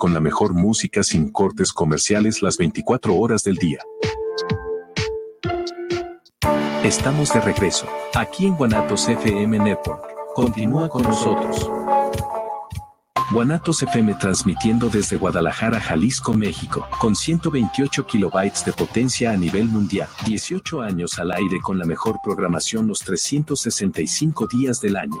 con la mejor música sin cortes comerciales las 24 horas del día. Estamos de regreso, aquí en Guanatos FM Network. Continúa con nosotros. Guanatos FM transmitiendo desde Guadalajara, Jalisco, México, con 128 kilobytes de potencia a nivel mundial, 18 años al aire con la mejor programación los 365 días del año.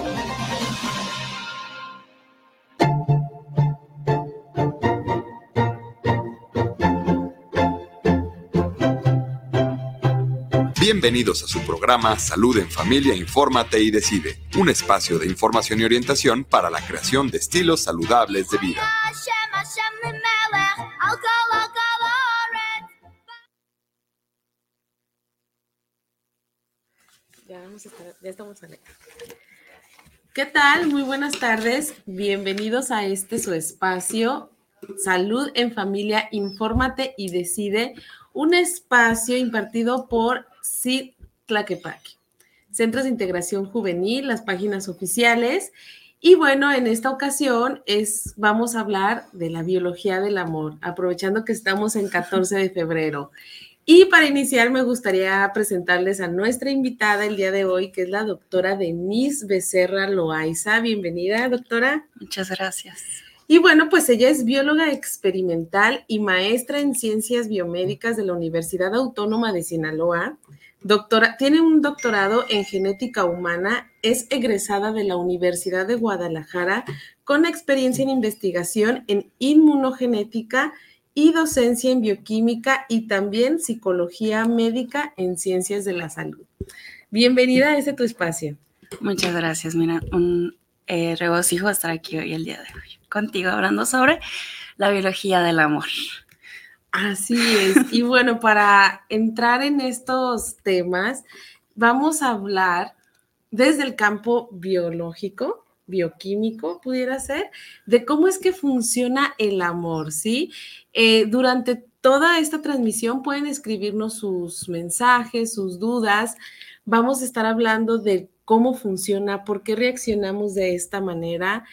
Bienvenidos a su programa Salud en Familia, Infórmate y Decide, un espacio de información y orientación para la creación de estilos saludables de vida. Ya, estamos ¿Qué tal? Muy buenas tardes. Bienvenidos a este su espacio Salud en Familia, Infórmate y Decide, un espacio impartido por CID Tlaquepaque, Centros de Integración Juvenil, las páginas oficiales. Y bueno, en esta ocasión es, vamos a hablar de la biología del amor, aprovechando que estamos en 14 de febrero. Y para iniciar, me gustaría presentarles a nuestra invitada el día de hoy, que es la doctora Denise Becerra Loaiza. Bienvenida, doctora. Muchas gracias. Y bueno, pues ella es bióloga experimental y maestra en ciencias biomédicas de la Universidad Autónoma de Sinaloa. Doctora, tiene un doctorado en genética humana, es egresada de la Universidad de Guadalajara con experiencia en investigación en inmunogenética y docencia en bioquímica y también psicología médica en ciencias de la salud. Bienvenida a este tu espacio. Muchas gracias, mira, un eh, regocijo estar aquí hoy el día de hoy contigo hablando sobre la biología del amor. Así es. Y bueno, para entrar en estos temas, vamos a hablar desde el campo biológico, bioquímico, pudiera ser, de cómo es que funciona el amor, ¿sí? Eh, durante toda esta transmisión pueden escribirnos sus mensajes, sus dudas. Vamos a estar hablando de cómo funciona, por qué reaccionamos de esta manera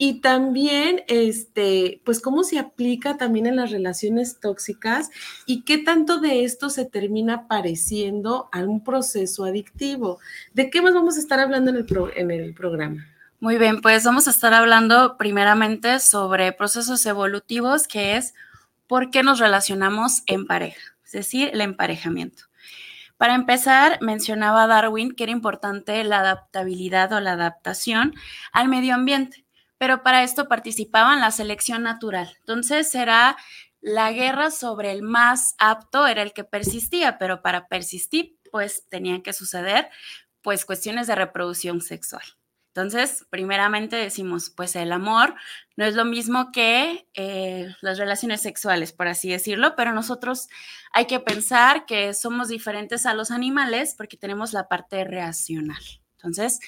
y también, este, pues, cómo se aplica también en las relaciones tóxicas y qué tanto de esto se termina pareciendo a un proceso adictivo. ¿De qué más vamos a estar hablando en el, en el programa? Muy bien, pues vamos a estar hablando primeramente sobre procesos evolutivos, que es por qué nos relacionamos en pareja, es decir, el emparejamiento. Para empezar, mencionaba Darwin que era importante la adaptabilidad o la adaptación al medio ambiente pero para esto participaban la selección natural. Entonces era la guerra sobre el más apto, era el que persistía, pero para persistir, pues tenían que suceder pues cuestiones de reproducción sexual. Entonces, primeramente decimos, pues el amor no es lo mismo que eh, las relaciones sexuales, por así decirlo, pero nosotros hay que pensar que somos diferentes a los animales porque tenemos la parte reaccional. Entonces,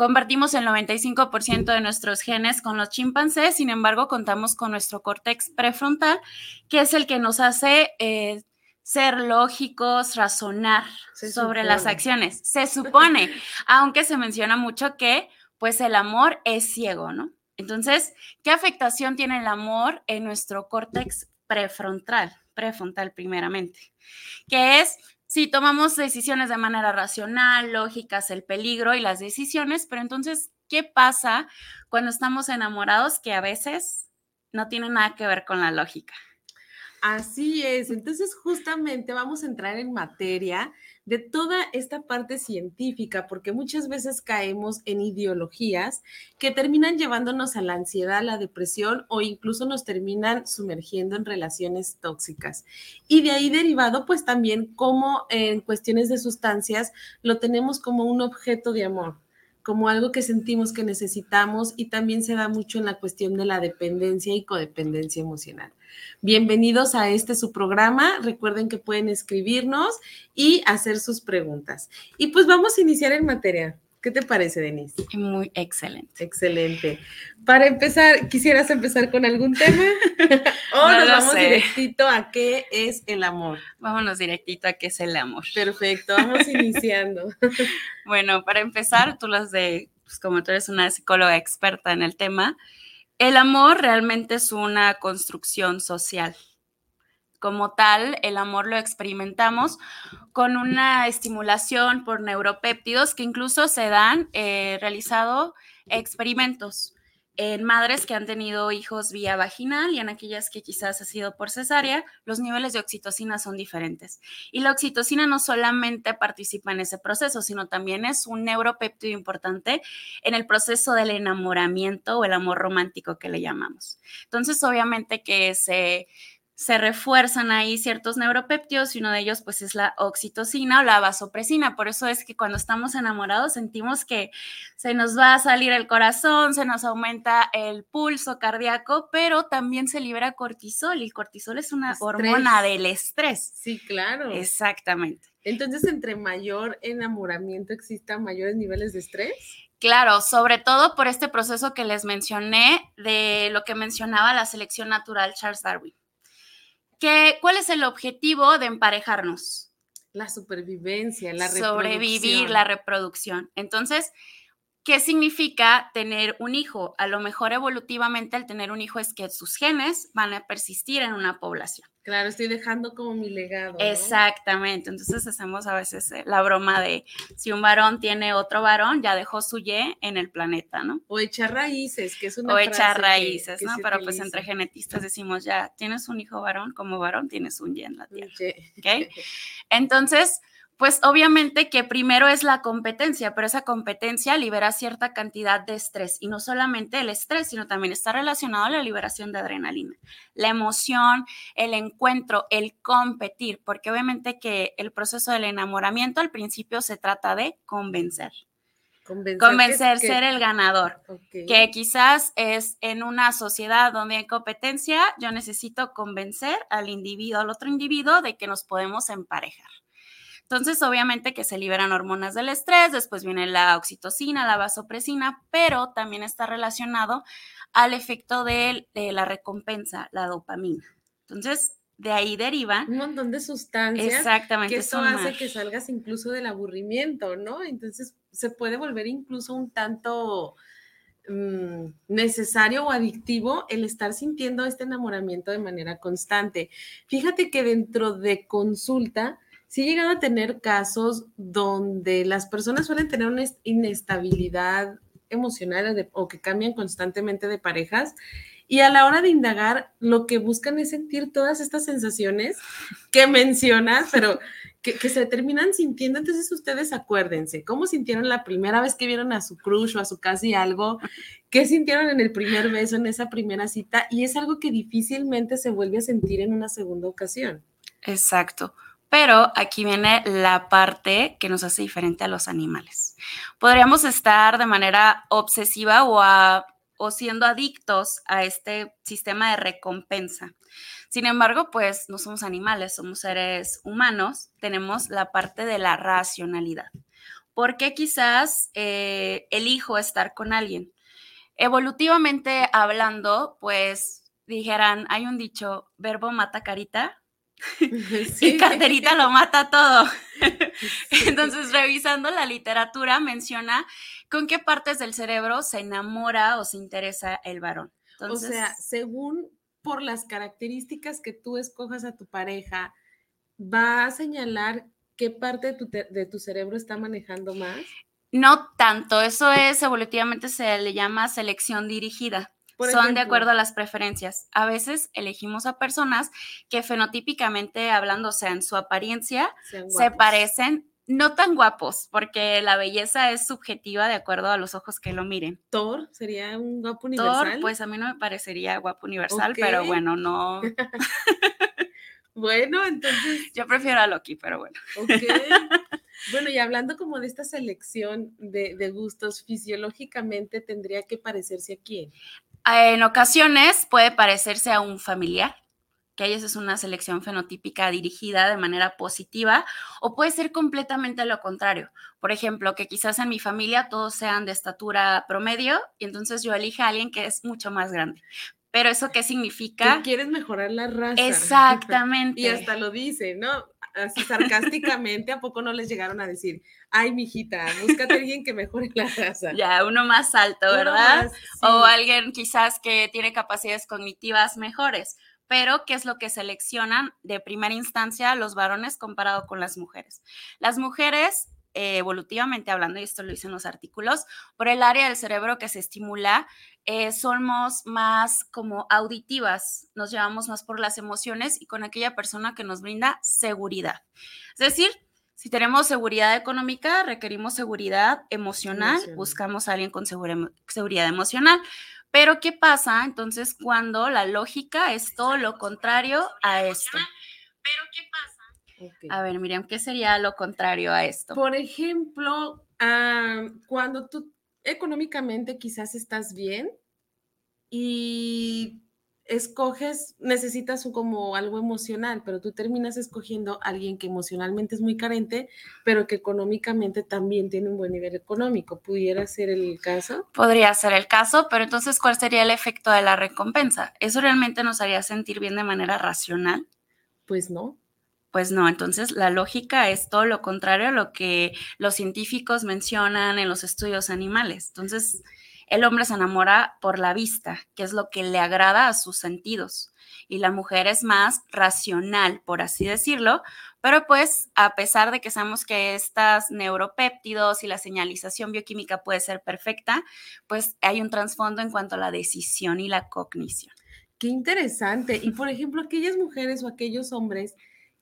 Compartimos el 95% de nuestros genes con los chimpancés, sin embargo, contamos con nuestro córtex prefrontal, que es el que nos hace eh, ser lógicos, razonar sobre las acciones. Se supone, aunque se menciona mucho que pues el amor es ciego, ¿no? Entonces, ¿qué afectación tiene el amor en nuestro córtex prefrontal? Prefrontal primeramente, que es si tomamos decisiones de manera racional, lógicas, el peligro y las decisiones, pero entonces, ¿qué pasa cuando estamos enamorados que a veces no tiene nada que ver con la lógica? Así es, entonces justamente vamos a entrar en materia de toda esta parte científica, porque muchas veces caemos en ideologías que terminan llevándonos a la ansiedad, la depresión o incluso nos terminan sumergiendo en relaciones tóxicas. Y de ahí derivado, pues también como en cuestiones de sustancias lo tenemos como un objeto de amor como algo que sentimos que necesitamos y también se da mucho en la cuestión de la dependencia y codependencia emocional. Bienvenidos a este su programa. Recuerden que pueden escribirnos y hacer sus preguntas. Y pues vamos a iniciar en materia. ¿Qué te parece, Denise? Muy excelente. Excelente. Para empezar, ¿quisieras empezar con algún tema? o No nos vamos sé. directito a qué es el amor. Vámonos directito a qué es el amor. Perfecto, vamos iniciando. Bueno, para empezar, tú las de, pues como tú eres una psicóloga experta en el tema, el amor realmente es una construcción social. Como tal, el amor lo experimentamos con una estimulación por neuropéptidos que incluso se dan eh, realizado experimentos en madres que han tenido hijos vía vaginal y en aquellas que quizás ha sido por cesárea, los niveles de oxitocina son diferentes. Y la oxitocina no solamente participa en ese proceso, sino también es un neuropéptido importante en el proceso del enamoramiento o el amor romántico que le llamamos. Entonces, obviamente que se se refuerzan ahí ciertos neuropéptidos y uno de ellos pues es la oxitocina o la vasopresina. Por eso es que cuando estamos enamorados sentimos que se nos va a salir el corazón, se nos aumenta el pulso cardíaco, pero también se libera cortisol y el cortisol es una Estrés. hormona del estrés. Sí, claro. Exactamente. Entonces, entre mayor enamoramiento existan mayores niveles de estrés. Claro, sobre todo por este proceso que les mencioné de lo que mencionaba la selección natural Charles Darwin. ¿Qué, ¿Cuál es el objetivo de emparejarnos? La supervivencia, la Sobrevivir, reproducción. la reproducción. Entonces, ¿qué significa tener un hijo? A lo mejor evolutivamente el tener un hijo es que sus genes van a persistir en una población. Claro, estoy dejando como mi legado. ¿no? Exactamente. Entonces hacemos a veces eh, la broma de si un varón tiene otro varón, ya dejó su Y en el planeta, ¿no? O echar raíces, que es una o frase echar raíces, que ¿no? Pero pues entre genetistas decimos ya, tienes un hijo varón, como varón tienes un Y en la tierra, Oye. ¿ok? Entonces, pues obviamente que primero es la competencia, pero esa competencia libera cierta cantidad de estrés y no solamente el estrés, sino también está relacionado a la liberación de adrenalina, la emoción, el encuentro, el competir, porque obviamente que el proceso del enamoramiento al principio se trata de convencer, Convencer, convencer, que- ser el ganador que quizás es en una sociedad donde hay competencia, yo necesito convencer al individuo, al otro individuo, de que nos podemos emparejar. Entonces, obviamente que se liberan hormonas del estrés, después viene la oxitocina, la vasopresina, pero también está relacionado al efecto de, de la recompensa, la dopamina. Entonces, de ahí deriva Un montón de sustancias exactamente que es esto un hace que salgas incluso del aburrimiento, ¿no? Entonces se puede volver incluso un tanto mm, necesario o adictivo el estar sintiendo este enamoramiento de manera constante. Fíjate que dentro de consulta, sí he llegado a tener casos donde las personas suelen tener una est- inestabilidad emocional o que cambian constantemente de parejas y a la hora de indagar lo que buscan es sentir todas estas sensaciones que mencionas, pero que, que se terminan sintiendo. Entonces ustedes acuérdense, ¿cómo sintieron la primera vez que vieron a su crush o a su casi algo? ¿Qué sintieron en el primer beso, en esa primera cita? Y es algo que difícilmente se vuelve a sentir en una segunda ocasión. Exacto. Pero aquí viene la parte que nos hace diferente a los animales. Podríamos estar de manera obsesiva o, siendo adictos a este sistema de recompensa. Sin embargo, pues no somos animales, somos seres humanos, tenemos la parte de la racionalidad. ¿Por qué quizás eh, elijo estar con alguien? Evolutivamente hablando, pues dijeran, hay un dicho, verbo mata carita, y carterita lo mata todo. Entonces, revisando la literatura, menciona con qué partes del cerebro se enamora o se interesa el varón. Entonces, o sea, según por las características que tú escojas a tu pareja, va a señalar qué parte de tu, de tu cerebro está manejando más. no tanto, eso es evolutivamente se le llama selección dirigida. Por Son de acuerdo a las preferencias. A veces elegimos a personas que fenotípicamente hablando, o sea, en su apariencia, se parecen, no tan guapos, porque la belleza es subjetiva de acuerdo a los ojos que lo miren. Thor sería un guapo Thor, universal. pues a mí no me parecería guapo universal, pero bueno, no. Bueno, entonces, Yo prefiero a Loki, pero bueno. ok. bueno, y hablando como de esta selección de, de gustos, fisiológicamente tendría que parecerse a quién. En ocasiones puede parecerse a un familiar que ahí es una selección fenotípica dirigida de manera positiva, o puede ser completamente lo contrario. Por ejemplo, que quizás en mi familia todos sean de estatura promedio y entonces yo elija a alguien que es mucho más grande. Pero eso qué significa? Que quieres mejorar la raza. Exactamente. y hasta lo dice, ¿no? Así sarcásticamente, ¿a poco no les llegaron a decir, ay, mijita, búscate a alguien que mejore la raza? Ya, uno más alto, ¿verdad? O alguien quizás que tiene capacidades cognitivas mejores pero ¿qué es lo que seleccionan de primera instancia los varones comparado con las mujeres? Las mujeres, eh, evolutivamente hablando, y esto lo dicen los artículos, por el área del cerebro que se estimula, eh, somos más como auditivas, nos llevamos más por las emociones y con aquella persona que nos brinda seguridad. Es decir, si tenemos seguridad económica, requerimos seguridad emocional, buscamos a alguien con seguridad emocional. Pero ¿qué pasa entonces cuando la lógica es todo lo contrario a esto? Pero ¿qué pasa? A ver, Miriam, ¿qué sería lo contrario a esto? Por ejemplo, ah, cuando tú económicamente quizás estás bien y escoges, necesitas como algo emocional, pero tú terminas escogiendo a alguien que emocionalmente es muy carente, pero que económicamente también tiene un buen nivel económico. ¿Pudiera ser el caso? Podría ser el caso, pero entonces, ¿cuál sería el efecto de la recompensa? ¿Eso realmente nos haría sentir bien de manera racional? Pues no. Pues no, entonces la lógica es todo lo contrario a lo que los científicos mencionan en los estudios animales. Entonces, el hombre se enamora por la vista, que es lo que le agrada a sus sentidos, y la mujer es más racional, por así decirlo, pero pues a pesar de que sabemos que estas neuropéptidos y la señalización bioquímica puede ser perfecta, pues hay un trasfondo en cuanto a la decisión y la cognición. Qué interesante. Y por ejemplo, aquellas mujeres o aquellos hombres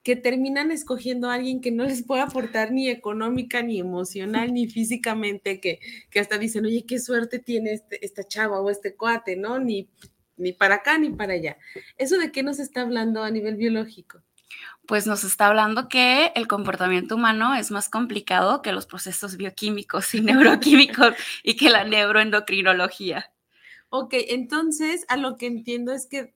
que terminan escogiendo a alguien que no les puede aportar ni económica, ni emocional, ni físicamente, que, que hasta dicen, oye, qué suerte tiene este, esta chava o este cuate, ¿no? Ni, ni para acá ni para allá. ¿Eso de qué nos está hablando a nivel biológico? Pues nos está hablando que el comportamiento humano es más complicado que los procesos bioquímicos y neuroquímicos y que la neuroendocrinología. Ok, entonces a lo que entiendo es que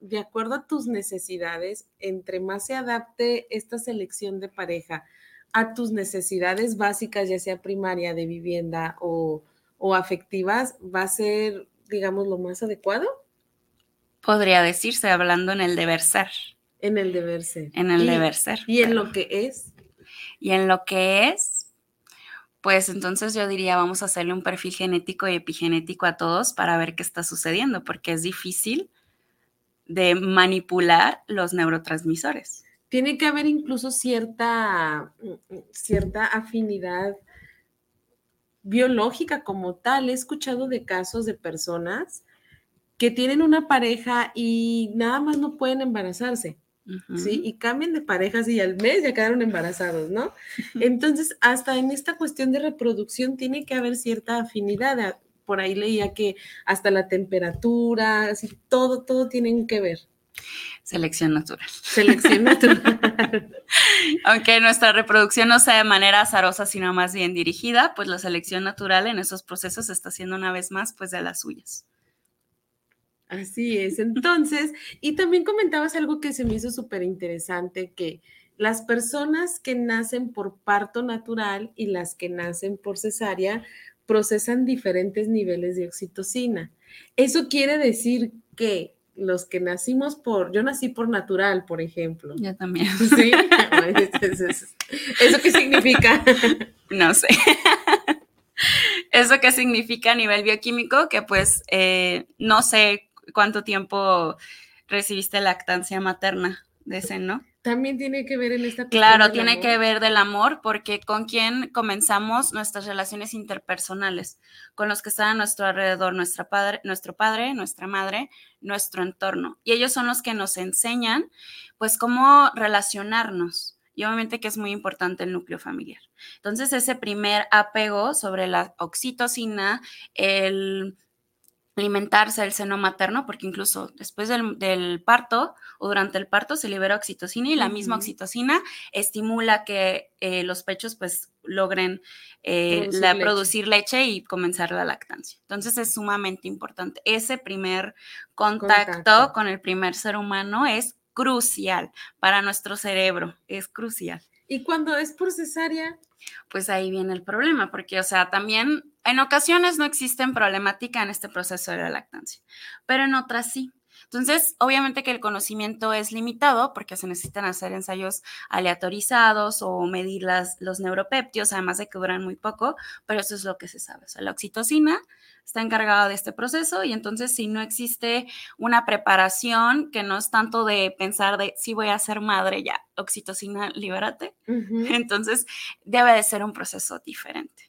de acuerdo a tus necesidades, entre más se adapte esta selección de pareja a tus necesidades básicas, ya sea primaria de vivienda o, afectivas, va a ser, digamos, lo más adecuado. Podría decirse, hablando en el deber ser. En el deber ser. En el deber ser. Y en lo que es. Y en lo que es, pues entonces yo diría, vamos a hacerle un perfil genético y epigenético a todos para ver qué está sucediendo, porque es difícil de manipular los neurotransmisores. Tiene que haber incluso cierta, cierta afinidad biológica como tal. He escuchado de casos de personas que tienen una pareja y nada más no pueden embarazarse. ¿sí? Y cambian de parejas y al mes ya quedaron embarazados, ¿no? Entonces, hasta en esta cuestión de reproducción tiene que haber cierta afinidad por ahí leía que hasta la temperatura, así, todo, todo tienen que ver. Selección natural. Selección natural. Aunque nuestra reproducción no sea de manera azarosa, sino más bien dirigida, pues la selección natural en esos procesos está haciendo una vez más pues de las suyas. Así es. Entonces, y también comentabas algo que se me hizo súper interesante, que las personas que nacen por parto natural y las que nacen por cesárea, procesan diferentes niveles de oxitocina. Eso quiere decir que los que nacimos por, yo nací por natural, por ejemplo. Yo también. Sí. ¿Eso qué significa? No sé. ¿Eso qué significa a nivel bioquímico? Que pues eh, no sé cuánto tiempo recibiste lactancia materna de ese, ¿no? También tiene que ver en esta Claro, tiene que ver del amor, porque con quién comenzamos nuestras relaciones interpersonales, con los que están a nuestro alrededor, nuestra padre, nuestro padre, nuestra madre, nuestro entorno. Y ellos son los que nos enseñan, pues, cómo relacionarnos. Y obviamente que es muy importante el núcleo familiar. Entonces, ese primer apego sobre la oxitocina, el alimentarse del seno materno, porque incluso después del, parto o durante el parto se libera oxitocina y la misma oxitocina estimula que eh, los pechos pues logren eh, producir, leche. y comenzar la lactancia. Entonces es sumamente importante. Ese primer contacto, con el primer ser humano es crucial para nuestro cerebro, es crucial. ¿Y cuando es por cesárea? Pues ahí viene el problema, porque, o sea, también en ocasiones no existen problemática en este proceso de la lactancia, pero en otras sí. Entonces, obviamente que el conocimiento es limitado porque se necesitan hacer ensayos aleatorizados o medir las, los neuropeptios, además de que duran muy poco, pero eso es lo que se sabe. O sea, la oxitocina está encargada de este proceso y entonces si no existe una preparación que no es tanto de pensar de si voy a ser madre ya, oxitocina, libérate, entonces debe de ser un proceso diferente.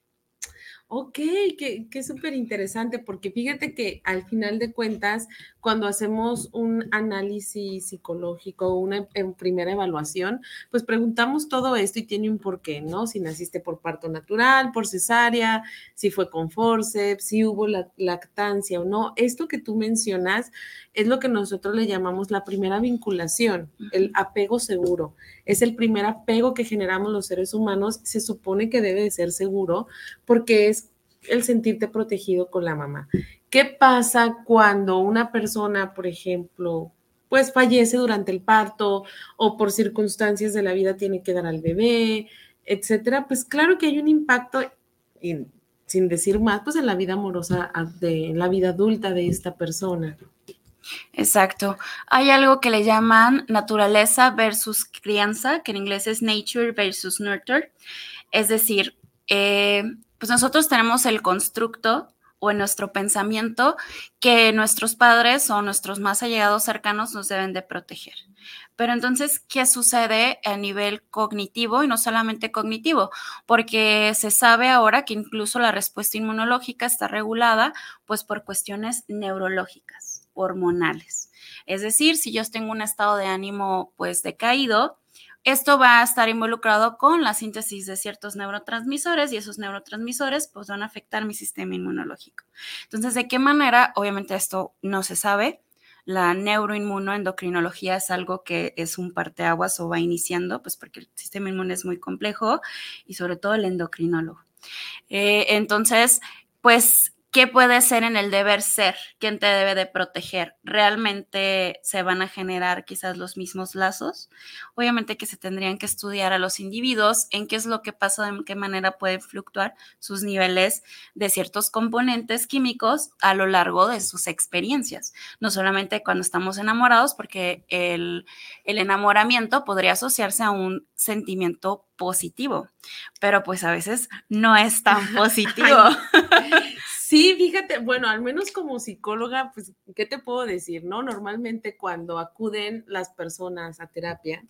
Ok, qué, qué súper interesante, porque fíjate que al final de cuentas, cuando hacemos un análisis psicológico, una primera evaluación, pues preguntamos todo esto y tiene un porqué, ¿no? Si naciste por parto natural, por cesárea, si fue con forceps, si hubo la, lactancia o no. Esto que tú mencionas es lo que nosotros le llamamos la primera vinculación, el apego seguro. Es el primer apego que generamos los seres humanos. Se supone que debe de ser seguro porque es el sentirte protegido con la mamá. ¿Qué pasa cuando una persona, por ejemplo, pues fallece durante el parto o por circunstancias de la vida tiene que dar al bebé, etcétera? Pues claro que hay un impacto, sin decir más, pues en la vida amorosa, de la vida adulta de esta persona. Exacto. Hay algo que le llaman naturaleza versus crianza, que en inglés es nature versus nurture. Es decir, eh, pues nosotros tenemos el constructo o en nuestro pensamiento que nuestros padres o nuestros más allegados cercanos nos deben de proteger. Pero entonces, ¿qué sucede a nivel cognitivo y no solamente cognitivo? Porque se sabe ahora que incluso la respuesta inmunológica está regulada pues por cuestiones neurológicas, hormonales. Es decir, si yo tengo un estado de ánimo pues decaído, esto va a estar involucrado con la síntesis de ciertos neurotransmisores y esos neurotransmisores pues, van a afectar mi sistema inmunológico. Entonces, ¿de qué manera? Obviamente esto no se sabe. La neuroinmunoendocrinología es algo que es un parteaguas o va iniciando, pues porque el sistema inmune es muy complejo y sobre todo el endocrinólogo. Eh, entonces, pues ¿Qué puede ser en el deber ser? ¿Quién te debe de proteger? ¿Realmente se van a generar quizás los mismos lazos? Obviamente que se tendrían que estudiar a los individuos en qué es lo que pasa, en qué manera pueden fluctuar sus niveles de ciertos componentes químicos a lo largo de sus experiencias. No solamente cuando estamos enamorados, porque el, el enamoramiento podría asociarse a un sentimiento positivo, pero pues a veces no es tan positivo. Sí, fíjate, bueno, al menos como psicóloga, pues, ¿qué te puedo decir? No, normalmente cuando acuden las personas a terapia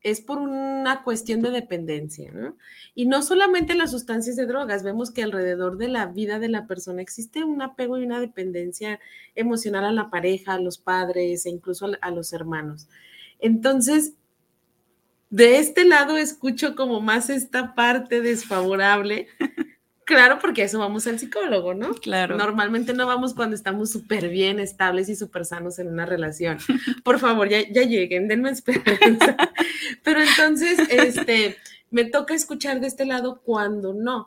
es por una cuestión de dependencia, ¿no? Y no solamente las sustancias de drogas, vemos que alrededor de la vida de la persona existe un apego y una dependencia emocional a la pareja, a los padres e incluso a los hermanos. Entonces, de este lado escucho como más esta parte desfavorable Claro, porque eso vamos al psicólogo, ¿no? Claro. Normalmente no vamos cuando estamos súper bien, estables y súper sanos en una relación. Por favor, ya, ya lleguen, denme esperanza. Pero entonces, este, me toca escuchar de este lado cuando no.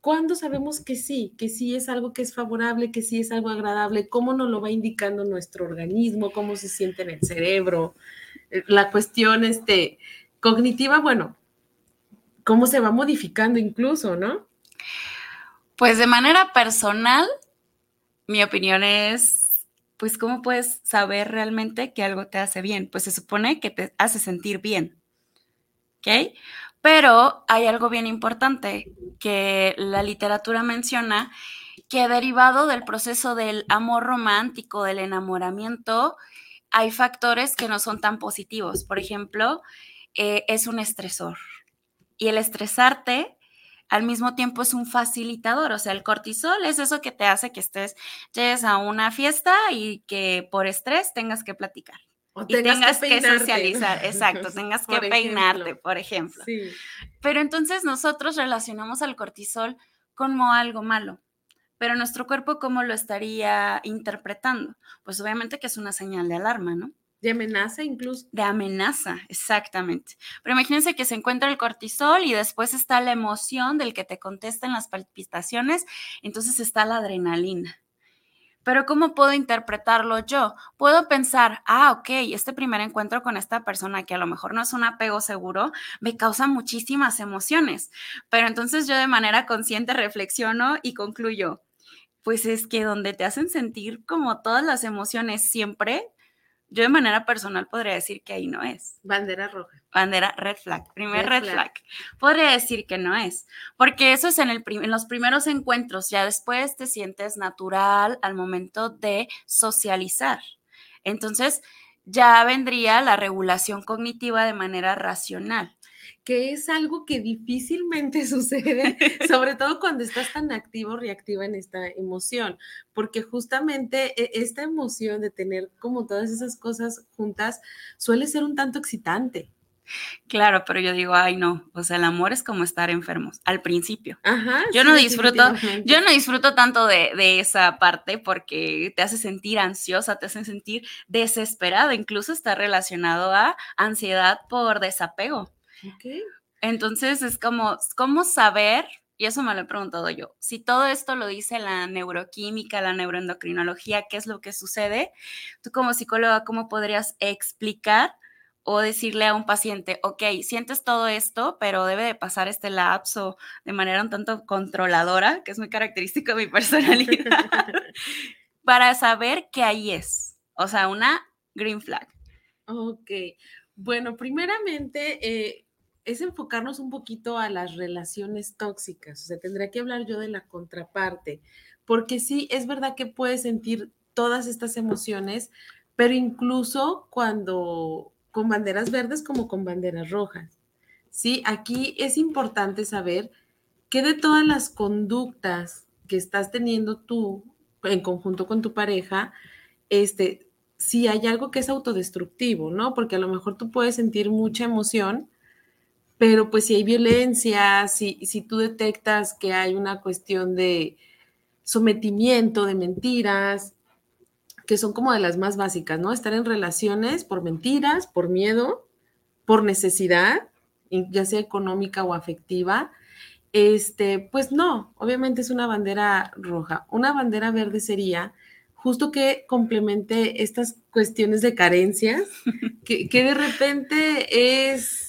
¿Cuándo sabemos que sí, que sí es algo que es favorable, que sí es algo agradable? ¿Cómo nos lo va indicando nuestro organismo? ¿Cómo se siente en el cerebro? La cuestión este, cognitiva, bueno, cómo se va modificando incluso, ¿no? Pues de manera personal, mi opinión es, pues, ¿cómo puedes saber realmente que algo te hace bien? Pues se supone que te hace sentir bien. ¿Ok? Pero hay algo bien importante que la literatura menciona, que derivado del proceso del amor romántico, del enamoramiento, hay factores que no son tan positivos. Por ejemplo, eh, es un estresor. Y el estresarte al mismo tiempo es un facilitador, o sea, el cortisol es eso que te hace que estés, llegues a una fiesta y que por estrés tengas que platicar. O y tengas, que, socializar, exacto, tengas que peinarte, por ejemplo. Sí. Pero entonces nosotros relacionamos al cortisol como algo malo, pero nuestro cuerpo, ¿cómo lo estaría interpretando? Pues obviamente que es una señal de alarma, ¿no? De amenaza incluso. De amenaza, exactamente. Pero imagínense que se encuentra el cortisol y después está la emoción del que te contesta en las palpitaciones, entonces está la adrenalina. Pero ¿cómo puedo interpretarlo yo? Puedo pensar, ah, ok, este primer encuentro con esta persona que a lo mejor no es un apego seguro, me causa muchísimas emociones. Pero entonces yo de manera consciente reflexiono y concluyo, pues es que donde te hacen sentir como todas las emociones siempre, yo de manera personal podría decir que ahí no es. Bandera roja. Bandera red flag, primer red, flag. Podría decir que no es, porque eso es en, el en los primeros encuentros, ya después te sientes natural al momento de socializar. Entonces, ya vendría la regulación cognitiva de manera racional que es algo que difícilmente sucede, sobre todo cuando estás tan activo o reactiva en esta emoción, porque justamente e, esta emoción de tener como todas esas cosas juntas suele ser un tanto excitante. Claro, pero yo digo, ay no, o sea, el amor es como estar enfermos al principio. Ajá, yo no disfruto, yo no disfruto tanto de, de, esa parte porque te hace sentir ansiosa, te hace sentir desesperada, incluso está relacionado a ansiedad por desapego. Entonces es como, ¿cómo saber? Y eso me lo he preguntado yo. Si todo esto lo dice la neuroquímica, la neuroendocrinología, ¿qué es lo que sucede? Tú como psicóloga, ¿cómo podrías explicar o decirle a un paciente, ok, sientes todo esto, pero debe de pasar este lapso de manera un tanto controladora, que es muy característico de mi personalidad, para saber que ahí es. O sea, una green flag. Ok. Bueno, primeramente, eh, es enfocarnos un poquito a las relaciones tóxicas. O sea, tendría que hablar yo de la contraparte, porque sí, es verdad que puedes sentir todas estas emociones, pero incluso cuando con banderas verdes como con banderas rojas. Sí, aquí es importante saber que de todas las conductas que estás teniendo tú en conjunto con tu pareja, este, si hay algo que es autodestructivo, ¿no? Porque a lo mejor tú puedes sentir mucha emoción, pero pues si hay violencia, si, si tú detectas que hay una cuestión de sometimiento, de mentiras, que son como de las más básicas, ¿no? Estar en relaciones por mentiras, por miedo, por necesidad, ya sea económica o afectiva, este, pues no, obviamente es una bandera roja. Una bandera verde sería justo que complemente estas cuestiones de carencias, que, que de repente es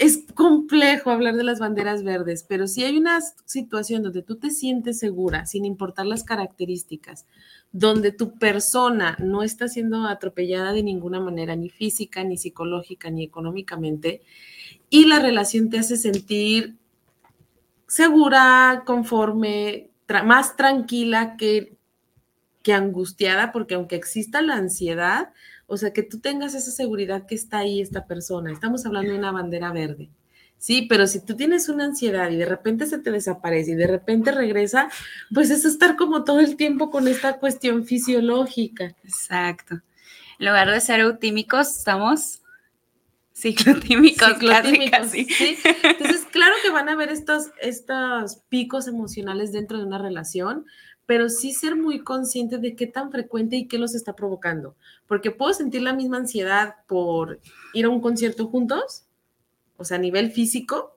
es complejo hablar de las banderas verdes, pero si hay una situación donde tú te sientes segura, sin importar las características, donde tu persona no está siendo atropellada de ninguna manera, ni física, ni psicológica, ni económicamente, y la relación te hace sentir segura, conforme, más tranquila que, que angustiada, porque aunque exista la ansiedad, o sea, que tú tengas esa seguridad que está ahí esta persona. Estamos hablando de una bandera verde. Sí, pero si tú tienes una ansiedad y de repente se te desaparece y de repente regresa, pues es estar como todo el tiempo con esta cuestión fisiológica. Exacto. En lugar de ser eutímicos, estamos ciclotímicos. Ciclotímicos, ¿sí? Entonces, claro que van a haber estos, estos picos emocionales dentro de una relación, pero sí ser muy consciente de qué tan frecuente y qué los está provocando. Porque puedo sentir la misma ansiedad por ir a un concierto juntos, o sea, a nivel físico,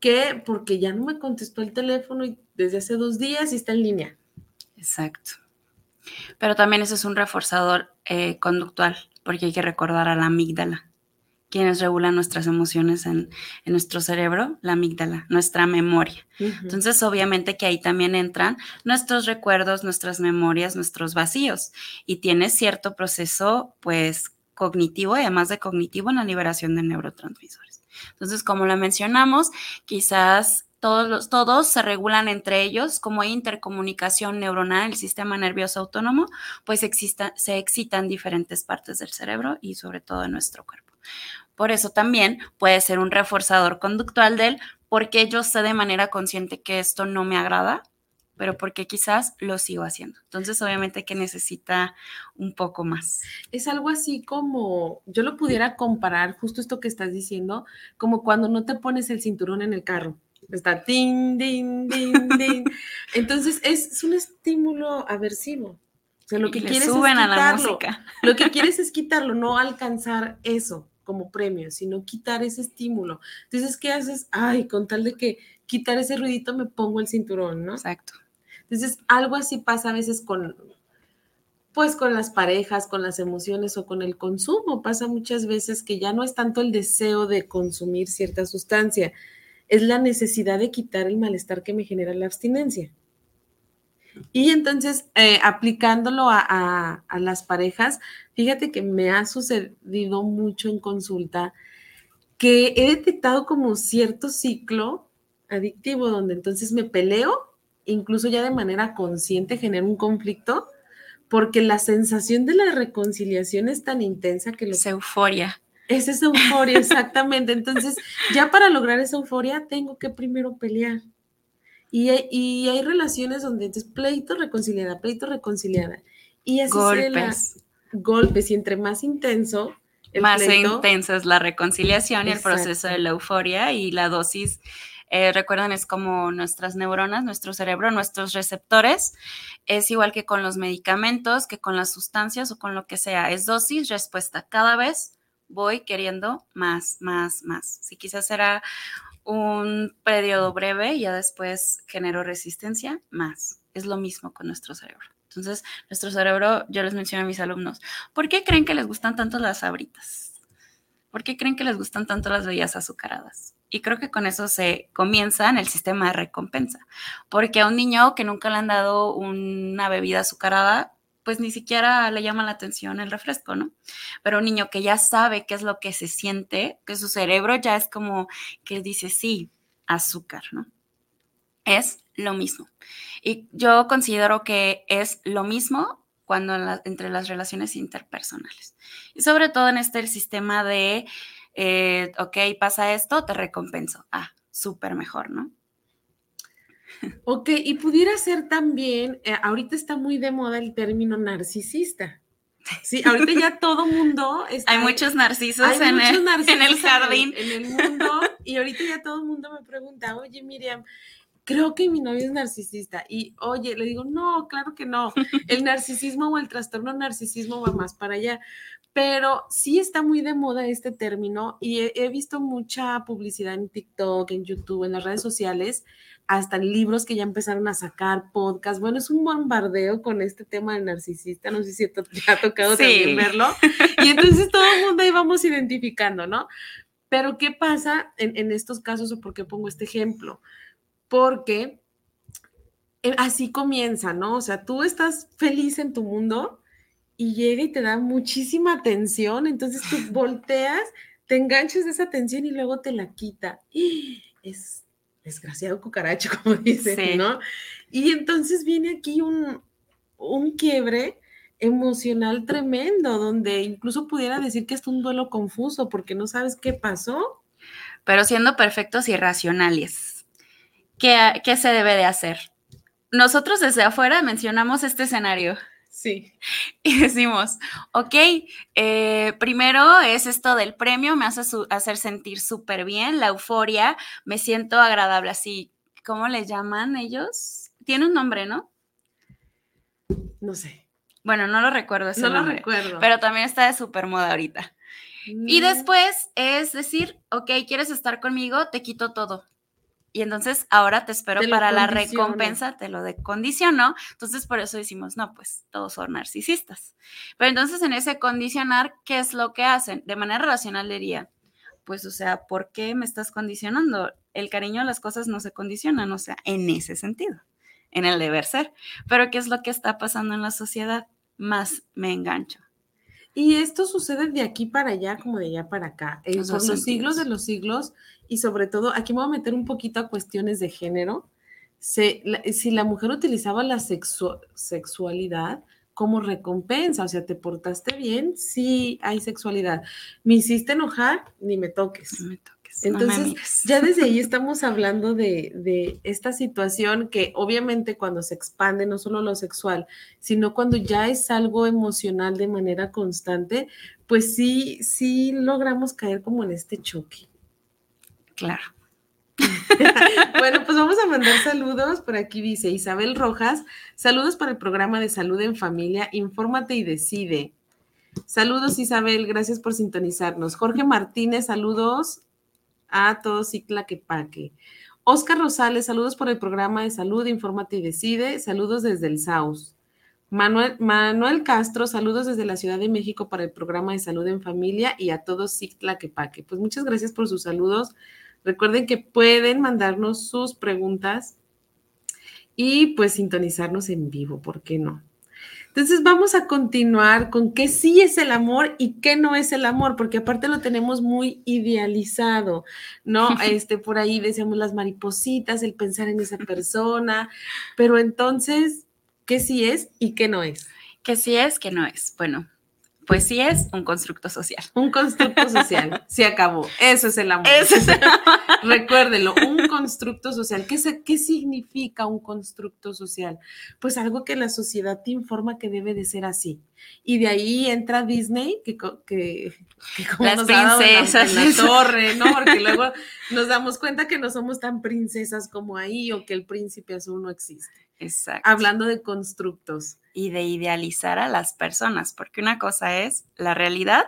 que porque ya no me contestó el teléfono y desde hace dos días y está en línea. Exacto. Pero también eso es un reforzador eh, conductual, porque hay que recordar a la amígdala quienes regulan nuestras emociones en, nuestro cerebro, la amígdala, nuestra memoria. Entonces, obviamente que ahí también entran nuestros recuerdos, nuestras memorias, nuestros vacíos y tiene cierto proceso, pues, cognitivo y además de cognitivo en la liberación de neurotransmisores. Entonces, como lo mencionamos, quizás todos, los, todos se regulan entre ellos, como hay intercomunicación neuronal el sistema nervioso autónomo, pues exista, se excitan diferentes partes del cerebro y sobre todo en nuestro cuerpo. Por eso también puede ser un reforzador conductual del porque yo sé de manera consciente que esto no me agrada, pero porque quizás lo sigo haciendo. Entonces, obviamente que necesita un poco más. Es algo así como, yo lo pudiera comparar, justo esto que estás diciendo, como cuando no te pones el cinturón en el carro. Está tin, din, din, din. Entonces, es, un estímulo aversivo. O sea, lo que quieres es quitarlo. A la música. Lo que quieres es quitarlo, no alcanzar eso como premio, sino quitar ese estímulo. Entonces, ¿qué haces? Ay, con tal de que quitar ese ruidito me pongo el cinturón, ¿no? Exacto. Entonces, algo así pasa a veces con, pues con las parejas, con las emociones o con el consumo. Pasa muchas veces que ya no es tanto el deseo de consumir cierta sustancia, es la necesidad de quitar el malestar que me genera la abstinencia. Y entonces, eh, aplicándolo a, las parejas, fíjate que me ha sucedido mucho en consulta que he detectado como cierto ciclo adictivo donde entonces me peleo, incluso ya de manera consciente genero un conflicto, porque la sensación de la reconciliación es tan intensa que lo... Es euforia. Es esa euforia, exactamente. Entonces, ya para lograr esa euforia, tengo que primero pelear. Y hay, hay relaciones donde es pleito, reconciliada, pleito, reconciliada. Y así golpes. golpes. Y entre más intenso, más intensa es la reconciliación y el proceso de la euforia y la dosis. Eh, recuerden, es como nuestras neuronas, nuestro cerebro, nuestros receptores. Es igual que con los medicamentos, que con las sustancias o con lo que sea. Es dosis, respuesta. Cada vez voy queriendo más, más, más. Si quizás será un periodo breve y ya después genero resistencia, más. Es lo mismo con nuestro cerebro. Entonces, nuestro cerebro, yo les menciono a mis alumnos, ¿por qué creen que les gustan tanto las sabritas? ¿Por qué creen que les gustan tanto las bebidas azucaradas? Y creo que con eso se comienza en el sistema de recompensa, porque a un niño que nunca le han dado una bebida azucarada, pues ni siquiera le llama la atención el refresco, ¿no? Pero un niño que ya sabe qué es lo que se siente, que su cerebro ya es como que dice, sí, azúcar, ¿no? Es lo mismo. Y yo considero que es lo mismo cuando entre las relaciones interpersonales. Y sobre todo en este sistema de, eh, ok, pasa esto, te recompenso. Ah, súper mejor, ¿no? Ok, y pudiera ser también, eh, ahorita está muy de moda el término narcisista. Sí, ahorita ya todo mundo está. Hay muchos narcisos, en, el, en el jardín. En el, mundo, y ahorita ya todo el mundo me pregunta, oye, Miriam, creo que mi novio es narcisista. Y oye, le digo, no, claro que no. El narcisismo o el trastorno narcisismo va más para allá. Pero sí está muy de moda este término y he, visto mucha publicidad en TikTok, en YouTube, en las redes sociales, hasta libros que ya empezaron a sacar, podcast. Bueno, es un bombardeo con este tema del narcisista. No sé si te, ha tocado también verlo. Y entonces todo el mundo ahí vamos identificando, ¿no? Pero ¿qué pasa en, en estos casos o por qué pongo este ejemplo? Porque eh, así comienza, ¿no? O sea, tú estás feliz en tu mundo y llega y te da muchísima atención, entonces tú volteas, te enganchas de esa atención y luego te la quita. Es desgraciado cucaracho, como dicen, ¿no? Y entonces viene aquí un, un quiebre emocional tremendo, donde incluso pudiera decir que es un duelo confuso porque no sabes qué pasó. Pero siendo perfectos y racionales ¿qué, se debe de hacer? Nosotros desde afuera mencionamos este escenario. Sí. Y decimos, ok, eh, primero es esto del premio, me hace hacer sentir súper bien, la euforia, me siento agradable así. ¿Cómo le llaman ellos? Tiene un nombre, ¿no? No sé. Bueno, no lo recuerdo ese no lo recuerdo. Pero también está de súper moda ahorita. Y después es decir, ok, ¿quieres estar conmigo? Te quito todo y entonces ahora te espero para la recompensa, te lo condiciono. Entonces por eso decimos, no, pues todos son narcisistas. Pero entonces en ese condicionar, ¿qué es lo que hacen? De manera racional diría, pues o sea, ¿por qué me estás condicionando? El cariño a las cosas no se condicionan, o sea, en ese sentido, en el deber ser. Pero ¿qué es lo que está pasando en la sociedad? Más me engancho. Y esto sucede de aquí para allá como de allá para acá. En eh, por los siglos de los siglos y sobre todo, aquí me voy a meter un poquito a cuestiones de género. si la mujer utilizaba la sexualidad como recompensa, o sea, te portaste bien, sí hay sexualidad. Me hiciste enojar, ni me toques. me toques. Entonces, ya desde ahí estamos hablando de, de, esta situación que obviamente cuando se expande no solo lo sexual, sino cuando ya es algo emocional de manera constante, pues sí, sí logramos caer como en este choque. Claro. bueno, pues vamos a mandar saludos. Por aquí dice Isabel Rojas, saludos para el programa de salud en familia, infórmate y decide. Saludos Isabel, gracias por sintonizarnos. Jorge Martínez, saludos a todos y Paque. Oscar Rosales, saludos por el programa de salud, infórmate y decide. Saludos desde el SAUS. Manuel, Manuel Castro, saludos desde la Ciudad de México para el programa de salud en familia y a todos Paque. Pues muchas gracias por sus saludos. Recuerden que pueden mandarnos sus preguntas y pues sintonizarnos en vivo, ¿por qué no? Entonces vamos a continuar con qué sí es el amor y qué no es el amor, porque aparte lo tenemos muy idealizado, ¿no? Este, por ahí decíamos las maripositas, el pensar en esa persona, pero entonces, ¿qué sí es y qué no es? ¿Qué sí es, qué no es? Bueno, pues sí es un constructo social. Un constructo social. Se acabó. Eso es el amor. Eso es el Recuérdelo, un constructo social. ¿Qué, ¿Qué significa un constructo social? Pues algo que la sociedad te informa que debe de ser así. Y de ahí entra Disney, que, que, como Las princesas. En la, torre, ¿no? Porque luego nos damos cuenta que no somos tan princesas como ahí o que el príncipe azul no existe. Exacto. Hablando de constructos. Y de idealizar a las personas, porque una cosa es la realidad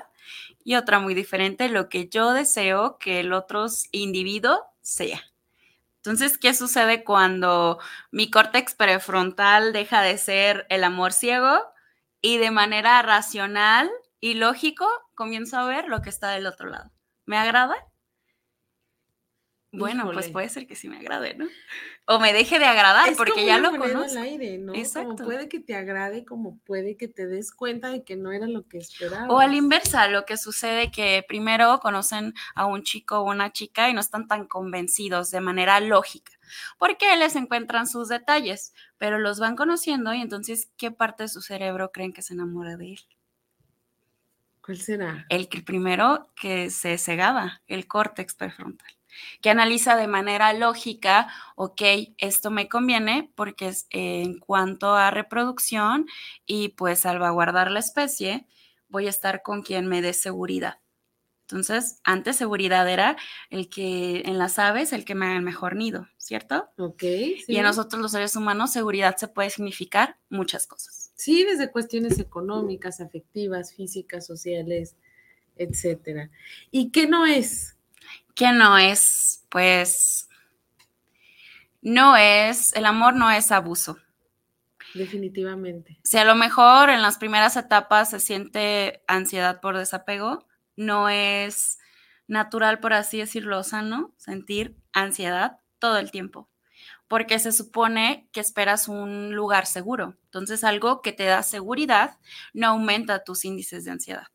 y otra muy diferente, lo que yo deseo que el otro individuo sea. Entonces, ¿qué sucede cuando mi córtex prefrontal deja de ser el amor ciego y de manera racional y lógico comienzo a ver lo que está del otro lado? ¿Me agrada? Bueno, pues puede ser que sí me agrade, ¿no? O me deje de agradar porque ya lo conozco. aire, ¿no? Exacto. Como puede que te agrade, como puede que te des cuenta de que no era lo que esperabas. O a la inversa, lo que sucede que primero conocen a un chico o una chica y no están tan convencidos de manera lógica, porque les encuentran sus detalles, pero los van conociendo y entonces, ¿qué parte de su cerebro creen que se enamora de él? ¿Cuál será? El, el primero que se cegaba, el córtex prefrontal que analiza de manera lógica, ok, esto me conviene porque es en cuanto a reproducción y pues salvaguardar la especie, voy a estar con quien me dé seguridad. Entonces, antes seguridad era el que en las aves, el que me haga el mejor nido, ¿cierto? Ok. Y en nosotros los seres humanos, seguridad se puede significar muchas cosas. Sí, desde cuestiones económicas, afectivas, físicas, sociales, etcétera. ¿Y qué no es? Que no es, pues, no es, el amor no es abuso. Definitivamente. Si a lo mejor en las primeras etapas se siente ansiedad por desapego, no es natural, por así decirlo, sano, sentir ansiedad todo el tiempo, porque se supone que esperas un lugar seguro. Entonces, algo que te da seguridad no aumenta tus índices de ansiedad.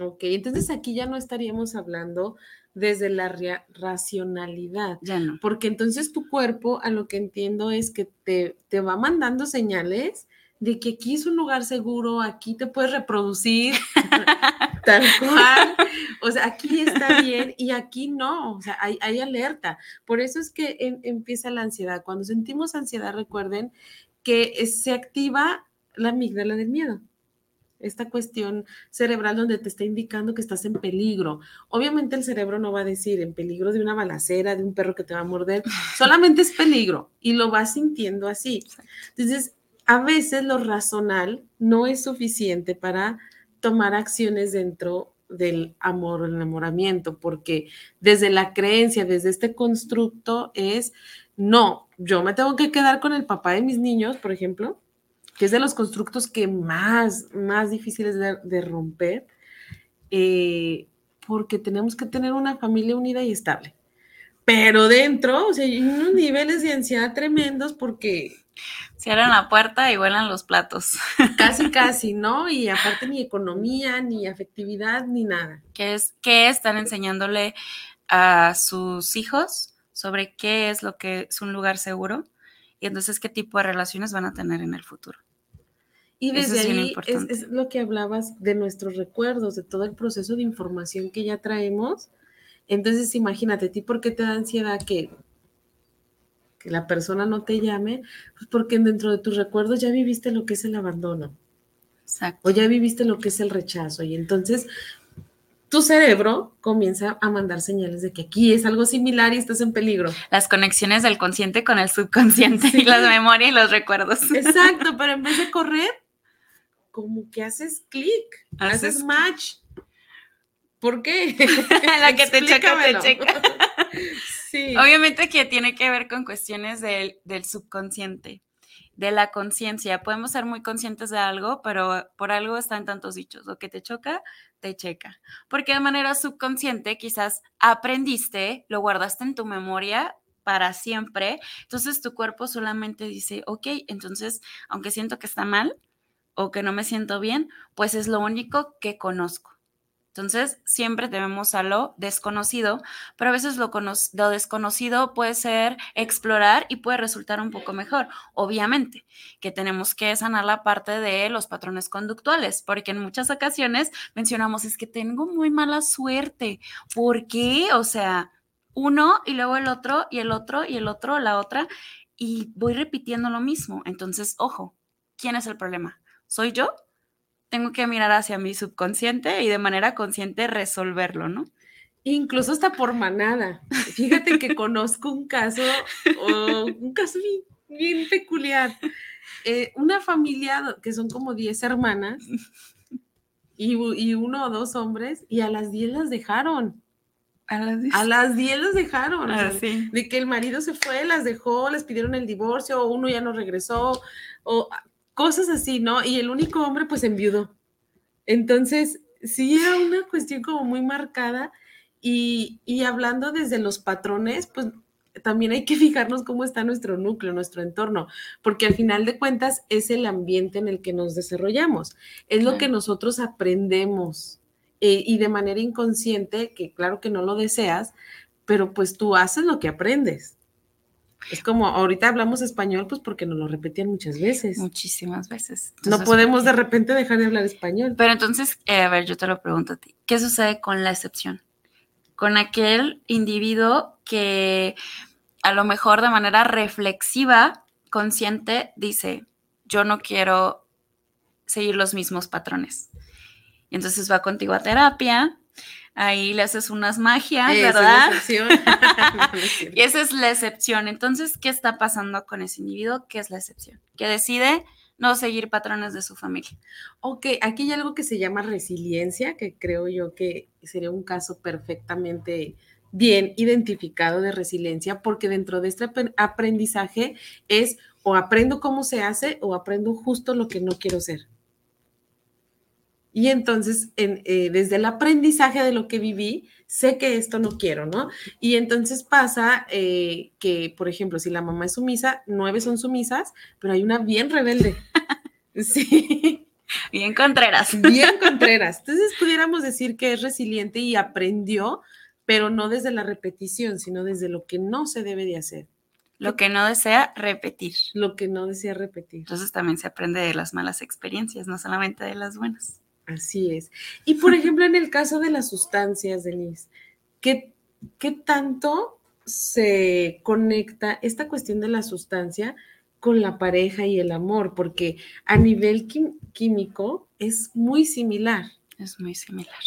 Ok, entonces aquí ya no estaríamos hablando desde la racionalidad. Ya no. Porque entonces tu cuerpo, a lo que entiendo, es que te, te va mandando señales de que aquí es un lugar seguro, aquí te puedes reproducir, tal cual. O sea, aquí está bien y aquí no. O sea, hay, hay alerta. Por eso es que empieza la ansiedad. Cuando sentimos ansiedad, recuerden que se activa la amígdala del miedo esta cuestión cerebral donde te está indicando que estás en peligro. Obviamente el cerebro no va a decir en peligro de una balacera, de un perro que te va a morder, solamente es peligro y lo vas sintiendo así. Entonces, a veces lo razonal no es suficiente para tomar acciones dentro del amor o el enamoramiento, porque desde la creencia, desde este constructo es, no, yo me tengo que quedar con el papá de mis niños, por ejemplo, que es de los constructos que más, más difíciles de, romper, eh, porque tenemos que tener una familia unida y estable. Pero dentro, o sea, hay unos niveles de ansiedad tremendos porque... Cierran la puerta y vuelan los platos. Casi, casi, ¿no? Y aparte ni economía, ni afectividad, ni nada. ¿Qué, es, qué están enseñándole a sus hijos sobre qué es lo que es un lugar seguro? y entonces qué tipo de relaciones van a tener en el futuro. Y desde ahí es, lo que hablabas de nuestros recuerdos, de todo el proceso de información que ya traemos. Entonces, imagínate, ¿a ti por qué te da ansiedad que, que la persona no te llame? Pues porque dentro de tus recuerdos ya viviste lo que es el abandono. Exacto. O ya viviste lo que es el rechazo. Y entonces tu cerebro comienza a mandar señales de que aquí es algo similar y estás en peligro. Las conexiones del consciente con el subconsciente y las memorias y los recuerdos. Exacto, pero en vez de correr, como que haces clic, haces match. ¿Por qué? La que te checa, te checa. sí. Obviamente que tiene que ver con cuestiones del, del subconsciente de la conciencia. Podemos ser muy conscientes de algo, pero por algo están tantos dichos. Lo que te choca, te checa. Porque de manera subconsciente quizás aprendiste, lo guardaste en tu memoria para siempre. Entonces tu cuerpo solamente dice, ok, entonces, aunque siento que está mal o que no me siento bien, pues es lo único que conozco. Entonces, siempre debemos a lo desconocido, pero a veces lo, lo, desconocido puede ser explorar y puede resultar un poco mejor. Obviamente que tenemos que sanar la parte de los patrones conductuales, porque en muchas ocasiones mencionamos, es que tengo muy mala suerte. ¿Por qué? O sea, uno y luego el otro y el otro y el otro, la otra, y voy repitiendo lo mismo. Entonces, ojo, ¿quién es el problema? ¿Soy yo? Tengo que mirar hacia mi subconsciente y de manera consciente resolverlo, ¿no? Incluso hasta por manada. Fíjate que conozco un caso, un caso bien, peculiar. Eh, una familia que son como 10 hermanas y, y, uno o dos hombres y a las 10 las dejaron. A las 10. las dejaron. Ah, de que el marido se fue, las dejó, les pidieron el divorcio, uno ya no regresó, o cosas así, ¿no? Y el único hombre pues enviudó. Entonces, sí era una cuestión como muy marcada y, y hablando desde los patrones, pues también hay que fijarnos cómo está nuestro núcleo, nuestro entorno, porque al final de cuentas es el ambiente en el que nos desarrollamos, es lo que nosotros aprendemos eh, y de manera inconsciente, que claro que no lo deseas, pero pues tú haces lo que aprendes. Es como ahorita hablamos español, pues porque nos lo repetían muchas veces. Muchísimas veces. no podemos de repente dejar de hablar español. Pero entonces, eh, a ver, yo te lo pregunto a ti. ¿Qué sucede con la excepción? Con aquel individuo que a lo mejor de manera reflexiva, consciente, dice, yo no quiero seguir los mismos patrones. Y entonces va contigo a terapia, ahí le haces unas magias, ¿verdad? y esa es la excepción. Entonces, ¿qué está pasando con ese individuo? ¿Qué es la excepción? Que decide no seguir patrones de su familia. Ok, aquí hay algo que se llama resiliencia, que creo yo que sería un caso perfectamente bien identificado de resiliencia, porque dentro de este aprendizaje es o aprendo cómo se hace o aprendo justo lo que no quiero ser. Y entonces, eh, desde el aprendizaje de lo que viví, sé que esto no quiero, ¿no? Y entonces pasa eh, que, por ejemplo, si la mamá es sumisa, nueve son sumisas, pero hay una bien rebelde. sí. Bien contreras. Bien contreras. Entonces, pudiéramos decir que es resiliente y aprendió, pero no desde la repetición, sino desde lo que no se debe de hacer. Lo que no desea repetir. Lo que no desea repetir. Entonces también se aprende de las malas experiencias, no solamente de las buenas. Así es. Y por ejemplo, en el caso de las sustancias, Denise, ¿qué, ¿qué, tanto se conecta esta cuestión de la sustancia con la pareja y el amor? Porque a nivel químico es muy similar. Es muy similar.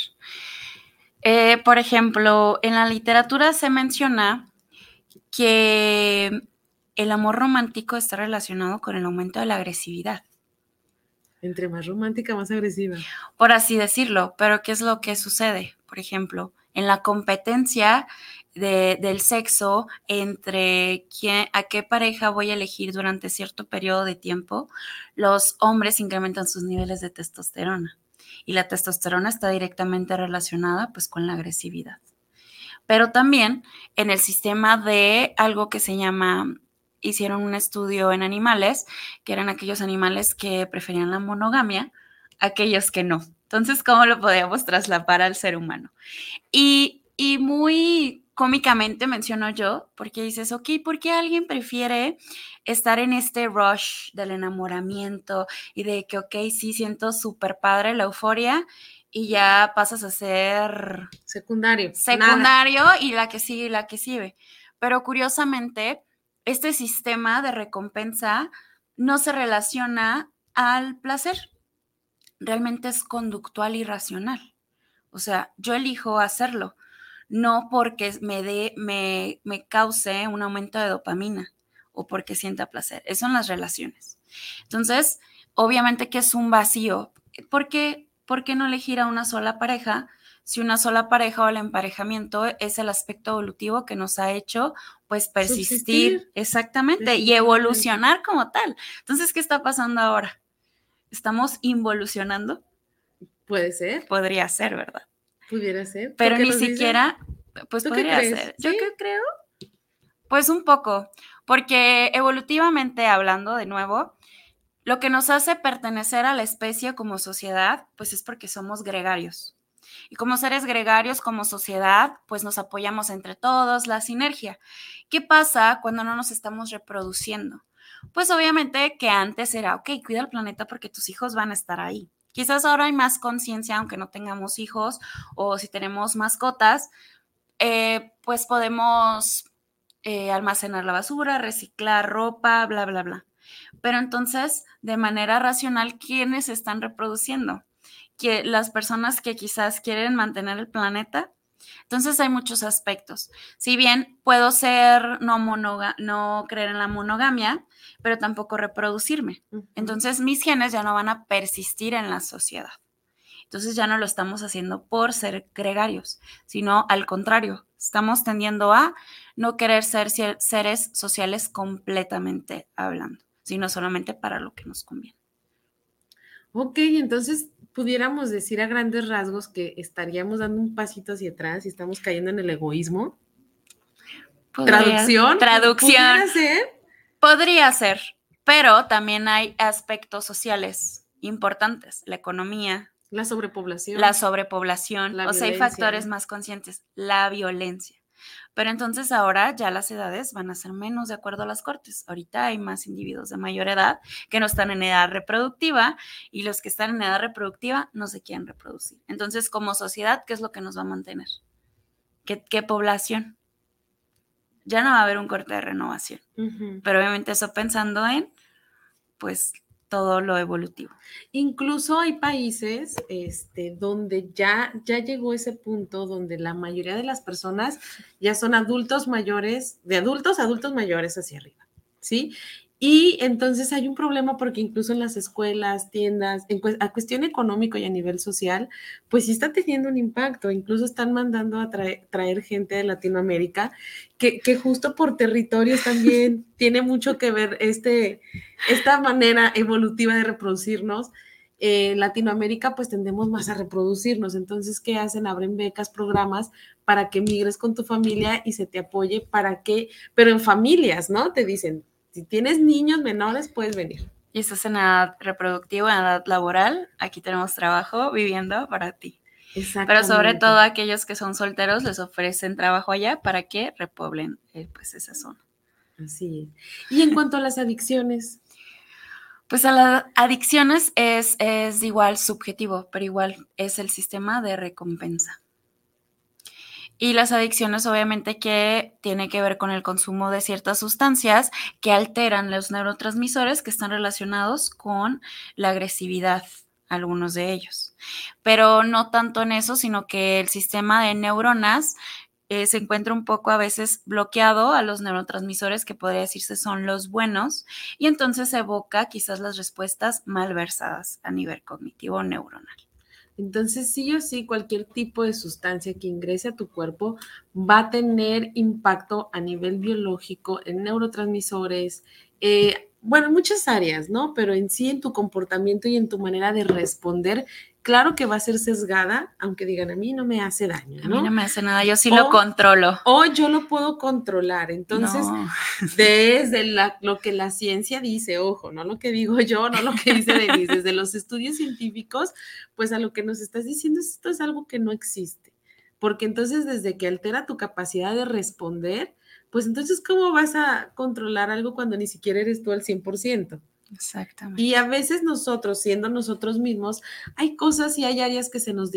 Eh, por ejemplo, en la literatura se menciona que el amor romántico está relacionado con el aumento de la agresividad. Entre más romántica, más agresiva. Por así decirlo, pero ¿qué es lo que sucede? Por ejemplo, en la competencia del sexo entre quién, a qué pareja voy a elegir durante cierto periodo de tiempo, los hombres incrementan sus niveles de testosterona y la testosterona está directamente relacionada pues con la agresividad. Pero también en el sistema de algo que se llama hicieron un estudio en animales, que eran aquellos animales que preferían la monogamia, aquellos que no. Entonces, ¿cómo lo podíamos trasladar al ser humano? Y, y muy cómicamente menciono yo, porque dices, ok, ¿por qué alguien prefiere estar en este rush del enamoramiento y de que, ok, sí, siento súper padre la euforia y ya pasas a ser secundario. Secundario y la que sigue y la que sigue. Pero curiosamente, este sistema de recompensa no se relaciona al placer. Realmente es conductual y racional. O sea, yo elijo hacerlo, no porque me, dé, me, me cause un aumento de dopamina o porque sienta placer. Esas son las relaciones. Entonces, obviamente que es un vacío, porque ¿por qué no elegir a una sola pareja? Si una sola pareja o el emparejamiento es el aspecto evolutivo que nos ha hecho pues persistir, Subsistir. exactamente, y evolucionar como tal. Entonces, ¿qué está pasando ahora? ¿Estamos involucionando? Puede ser, Podría ser, ¿verdad? pudiera ser. Pero ni dicen- siquiera, pues ¿Tú qué podría ser. ¿Yo qué creo? Pues un poco, porque evolutivamente hablando de nuevo, lo que nos hace pertenecer a la especie como sociedad, pues es porque somos gregarios. Y como seres gregarios, como sociedad, pues nos apoyamos entre todos, la sinergia. ¿Qué pasa cuando no nos estamos reproduciendo? Pues obviamente que antes era, ok, cuida el planeta porque tus hijos van a estar ahí. Quizás ahora hay más conciencia, aunque no tengamos hijos o si tenemos mascotas, eh, pues podemos eh, almacenar la basura, reciclar ropa, bla, bla, bla. Pero entonces, de manera racional, ¿quiénes están reproduciendo? Que las personas que quizás quieren mantener el planeta. Entonces hay muchos aspectos. Si bien puedo ser no monoga no creer en la monogamia, pero tampoco reproducirme. Entonces mis genes ya no van a persistir en la sociedad. Entonces ya no lo estamos haciendo por ser gregarios, sino al contrario, estamos tendiendo a no querer ser seres sociales completamente hablando, sino solamente para lo que nos conviene. Ok, entonces pudiéramos decir a grandes rasgos que estaríamos dando un pasito hacia atrás y estamos cayendo en el egoísmo. Podría- Traducción. Traducción. ¿Pudiera ser? Podría ser, pero también hay aspectos sociales importantes, la economía, La sobrepoblación. la sobrepoblación, La o sea, hay factores más conscientes, la violencia. Pero entonces ahora ya las edades van a ser menos de acuerdo a las cortes. Ahorita hay más individuos de mayor edad que no están en edad reproductiva y los que están en edad reproductiva no se quieren reproducir. Entonces, como sociedad, ¿qué es lo que nos va a mantener? ¿Qué, qué población? Ya no va a haber un corte de renovación. Pero obviamente eso pensando en, pues, todo lo evolutivo. Incluso hay países este, donde ya, ya llegó ese punto donde la mayoría de las personas ya son adultos mayores, de adultos a adultos mayores hacia arriba, ¿sí? Y entonces hay un problema porque incluso en las escuelas, tiendas, en a cuestión económico y a nivel social, pues sí está teniendo un impacto. Incluso están mandando a traer, traer gente de Latinoamérica que, que justo por territorios también tiene mucho que ver este, esta manera evolutiva de reproducirnos. Eh, en Latinoamérica pues tendemos más a reproducirnos. Entonces, ¿qué hacen? Abren becas, programas para que migres con tu familia y se te apoye para que, pero en familias, ¿no? Te dicen, si tienes niños menores, puedes venir. Y estás en edad reproductiva, en edad laboral, aquí tenemos trabajo viviendo para ti. Pero sobre todo aquellos que son solteros les ofrecen trabajo allá para que repoblen eh, pues esa zona. Así es. Y en cuanto a las adicciones, Pues a las adicciones es, es igual subjetivo, pero igual es el sistema de recompensa. Y las adicciones obviamente que tiene que ver con el consumo de ciertas sustancias que alteran los neurotransmisores que están relacionados con la agresividad, algunos de ellos. Pero no tanto en eso, sino que el sistema de neuronas eh, se encuentra un poco a veces bloqueado a los neurotransmisores que podría decirse son los buenos y entonces evoca quizás las respuestas malversadas a nivel cognitivo neuronal. Entonces sí o sí, cualquier tipo de sustancia que ingrese a tu cuerpo va a tener impacto a nivel biológico en neurotransmisores, eh, bueno, en muchas áreas, ¿no? Pero en sí, en tu comportamiento y en tu manera de responder, claro que va a ser sesgada, aunque digan, a mí no me hace daño, A mí ¿no? me hace nada, yo sí O- lo controlo. O yo lo puedo controlar. Entonces, No. desde la- lo que la ciencia dice, ojo, no lo que digo yo, no lo que dice Denise, desde los estudios científicos, pues a lo que nos estás diciendo es esto es algo que no existe. Porque entonces desde que altera tu capacidad de responder, pues entonces ¿cómo vas a controlar algo cuando ni siquiera eres tú al 100%? Exactamente. Y a veces nosotros, siendo nosotros mismos, hay cosas y hay áreas que se nos,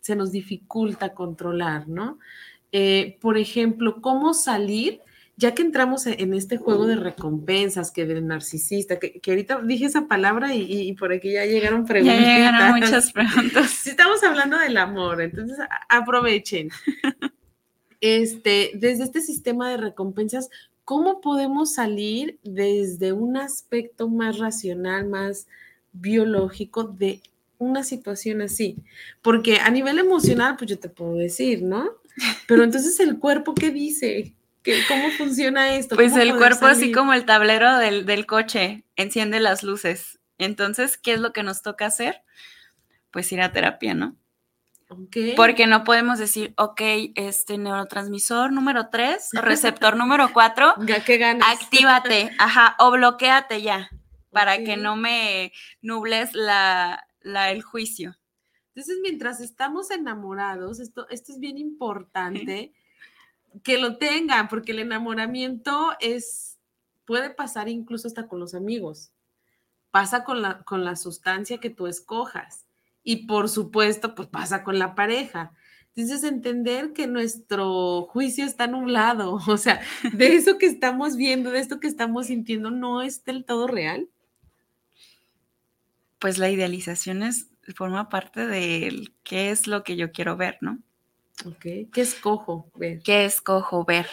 se nos dificulta controlar, ¿no? Eh, por ejemplo, ¿cómo salir? Ya que entramos en en este juego de recompensas, que del narcisista, que, que ahorita dije esa palabra y, y por aquí ya llegaron Ya preguntas. llegaron muchas preguntas. Sí, estamos hablando del amor, entonces aprovechen. Este, desde este sistema de recompensas, ¿cómo podemos salir desde un aspecto más racional, más biológico de una situación así? Porque a nivel emocional, pues yo te puedo decir, ¿no? Pero entonces el cuerpo, ¿qué dice? ¿Qué, ¿Cómo funciona esto? Pues el cuerpo, así como el tablero del, del coche, enciende las luces. Entonces, ¿qué es lo que nos toca hacer? Pues ir a terapia, ¿no? Porque no podemos decir, ok, este neurotransmisor número 3, receptor número 4, ¿Qué ganas? actívate, ajá, o bloqueate ya, para que no me nubles la, el juicio. Entonces, mientras estamos enamorados, esto, esto es bien importante que lo tengan, porque el enamoramiento es, puede pasar incluso hasta con los amigos, pasa con la, con la sustancia que tú escojas y por supuesto, pues pasa con la pareja. Entonces, entender que nuestro juicio está nublado, o sea, de eso que estamos viendo, de esto que estamos sintiendo, no es del todo real. Pues la idealización es, forma parte de qué es lo que yo quiero ver, ¿no? Ok, ¿qué escojo ver? ¿Qué escojo ver?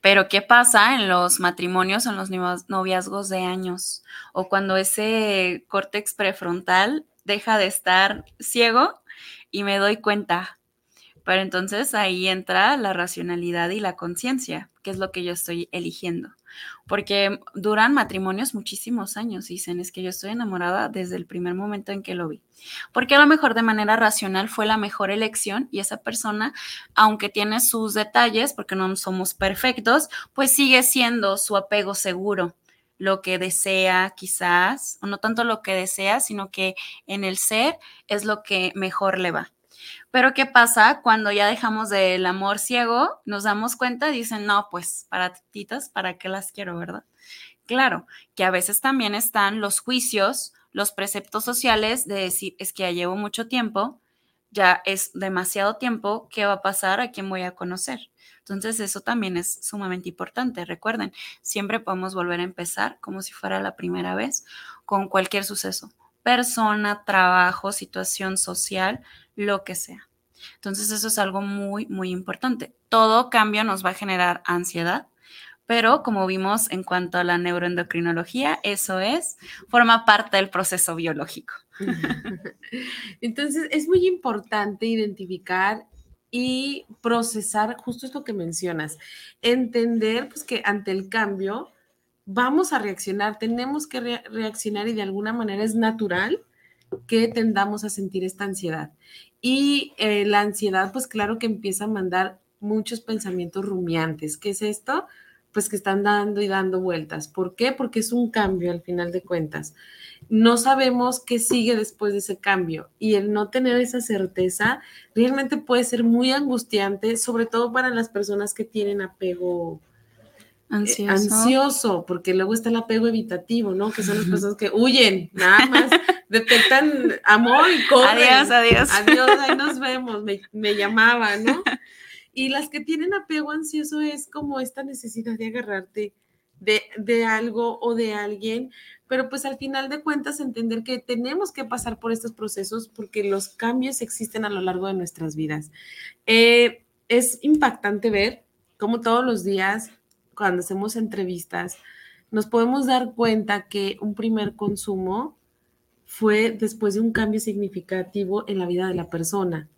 Pero ¿qué pasa en los matrimonios o en los noviazgos de años? O cuando ese córtex prefrontal deja de estar ciego y me doy cuenta. Pero entonces ahí entra la racionalidad y la conciencia, que es lo que yo estoy eligiendo. Porque duran matrimonios muchísimos años, dicen, es que yo estoy enamorada desde el primer momento en que lo vi. Porque a lo mejor de manera racional fue la mejor elección y esa persona, aunque tiene sus detalles, porque no somos perfectos, pues sigue siendo su apego seguro lo que desea quizás, o no tanto lo que desea, sino que en el ser es lo que mejor le va. Pero ¿qué pasa cuando ya dejamos del amor ciego, nos damos cuenta, dicen, no, pues para titas, ¿para qué las quiero, verdad? Claro, que a veces también están los juicios, los preceptos sociales de decir, es que ya llevo mucho tiempo, ya es demasiado tiempo, ¿qué va a pasar? ¿A quién voy a conocer? Entonces, eso también es sumamente importante. Recuerden, siempre podemos volver a empezar como si fuera la primera vez con cualquier suceso, persona, trabajo, situación social, lo que sea. Entonces, eso es algo muy, muy importante. Todo cambio nos va a generar ansiedad, pero como vimos en cuanto a la neuroendocrinología, eso es, forma parte del proceso biológico. Entonces, es muy importante identificar y procesar justo esto que mencionas, entender pues que ante el cambio vamos a reaccionar, tenemos que reaccionar y de alguna manera es natural que tendamos a sentir esta ansiedad. Y eh, la ansiedad, pues claro que empieza a mandar muchos pensamientos rumiantes. ¿Qué es esto? Pues que están dando y dando vueltas. ¿Por qué? Porque es un cambio al final de cuentas no sabemos qué sigue después de ese cambio y el no tener esa certeza realmente puede ser muy angustiante, sobre todo para las personas que tienen apego eh, ansioso. porque luego está el apego evitativo, ¿no? Que son las personas que huyen, nada más detectan amor y corren. Adiós, adiós. Adiós, ahí nos vemos, me, me llamaba, ¿no? Y las que tienen apego ansioso es como esta necesidad de agarrarte de, de algo o de alguien, pero pues al final de cuentas entender que tenemos que pasar por estos procesos porque los cambios existen a lo largo de nuestras vidas. Eh, es impactante ver cómo todos los días, cuando hacemos entrevistas, nos podemos dar cuenta que un primer consumo fue después de un cambio significativo en la vida de la persona,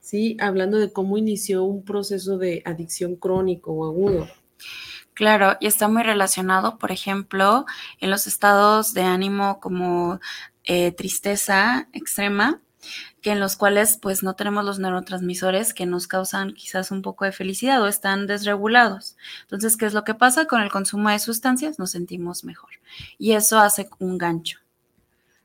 ¿sí? Hablando de cómo inició un proceso de adicción crónico o agudo. Claro, y está muy relacionado, por ejemplo, en los estados de ánimo como eh, tristeza extrema, que en los cuales pues no tenemos los neurotransmisores que nos causan quizás un poco de felicidad o están desregulados. Entonces, ¿qué es lo que pasa? Con el consumo de sustancias nos sentimos mejor y eso hace un gancho.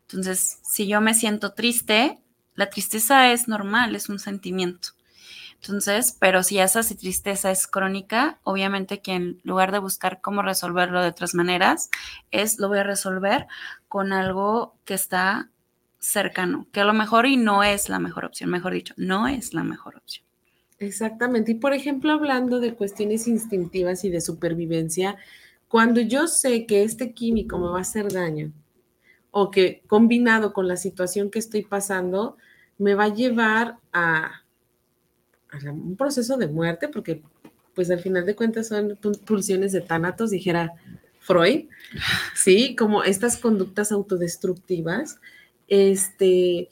Entonces, si yo me siento triste, la tristeza es normal, es un sentimiento. Entonces, pero si esa tristeza es crónica, obviamente que en lugar de buscar cómo resolverlo de otras maneras, es lo voy a resolver con algo que está cercano, que a lo mejor y no es la mejor opción, mejor dicho, no es la mejor opción. Exactamente. Y por ejemplo, hablando de cuestiones instintivas y de supervivencia, cuando yo sé que este químico me va a hacer daño o que combinado con la situación que estoy pasando, me va a llevar a un proceso de muerte, porque pues al final de cuentas son pulsiones de tánatos, dijera Freud, ¿sí? Como estas conductas autodestructivas, este,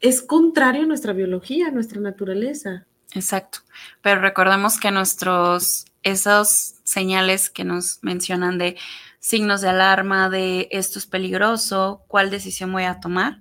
es contrario a nuestra biología, a nuestra naturaleza. Exacto. Pero recordemos que nuestros, esos señales que nos mencionan de signos de alarma, de esto es peligroso, cuál decisión voy a tomar,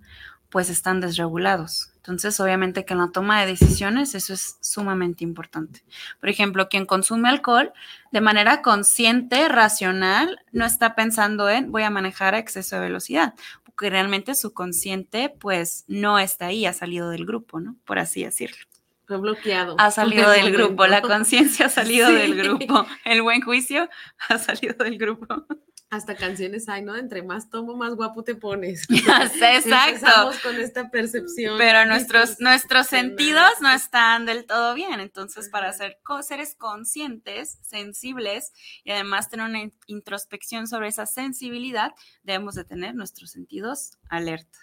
pues están desregulados. Entonces, obviamente que en la toma de decisiones eso es sumamente importante. Por ejemplo, quien consume alcohol de manera consciente, racional, no está pensando en voy a manejar a exceso de velocidad, porque realmente su consciente pues no está ahí, ha salido del grupo, ¿no? Por así decirlo. Fue bloqueado. Ha salido del grupo, la conciencia ha salido del grupo, el buen juicio ha salido del grupo hasta canciones hay, ¿no? Entre más tomo, más guapo te pones. Exacto. Con esta percepción. Pero nuestros, nuestros sentidos no están del todo bien. Entonces, para ser seres conscientes, sensibles y además tener una introspección sobre esa sensibilidad, debemos de tener nuestros sentidos alerta.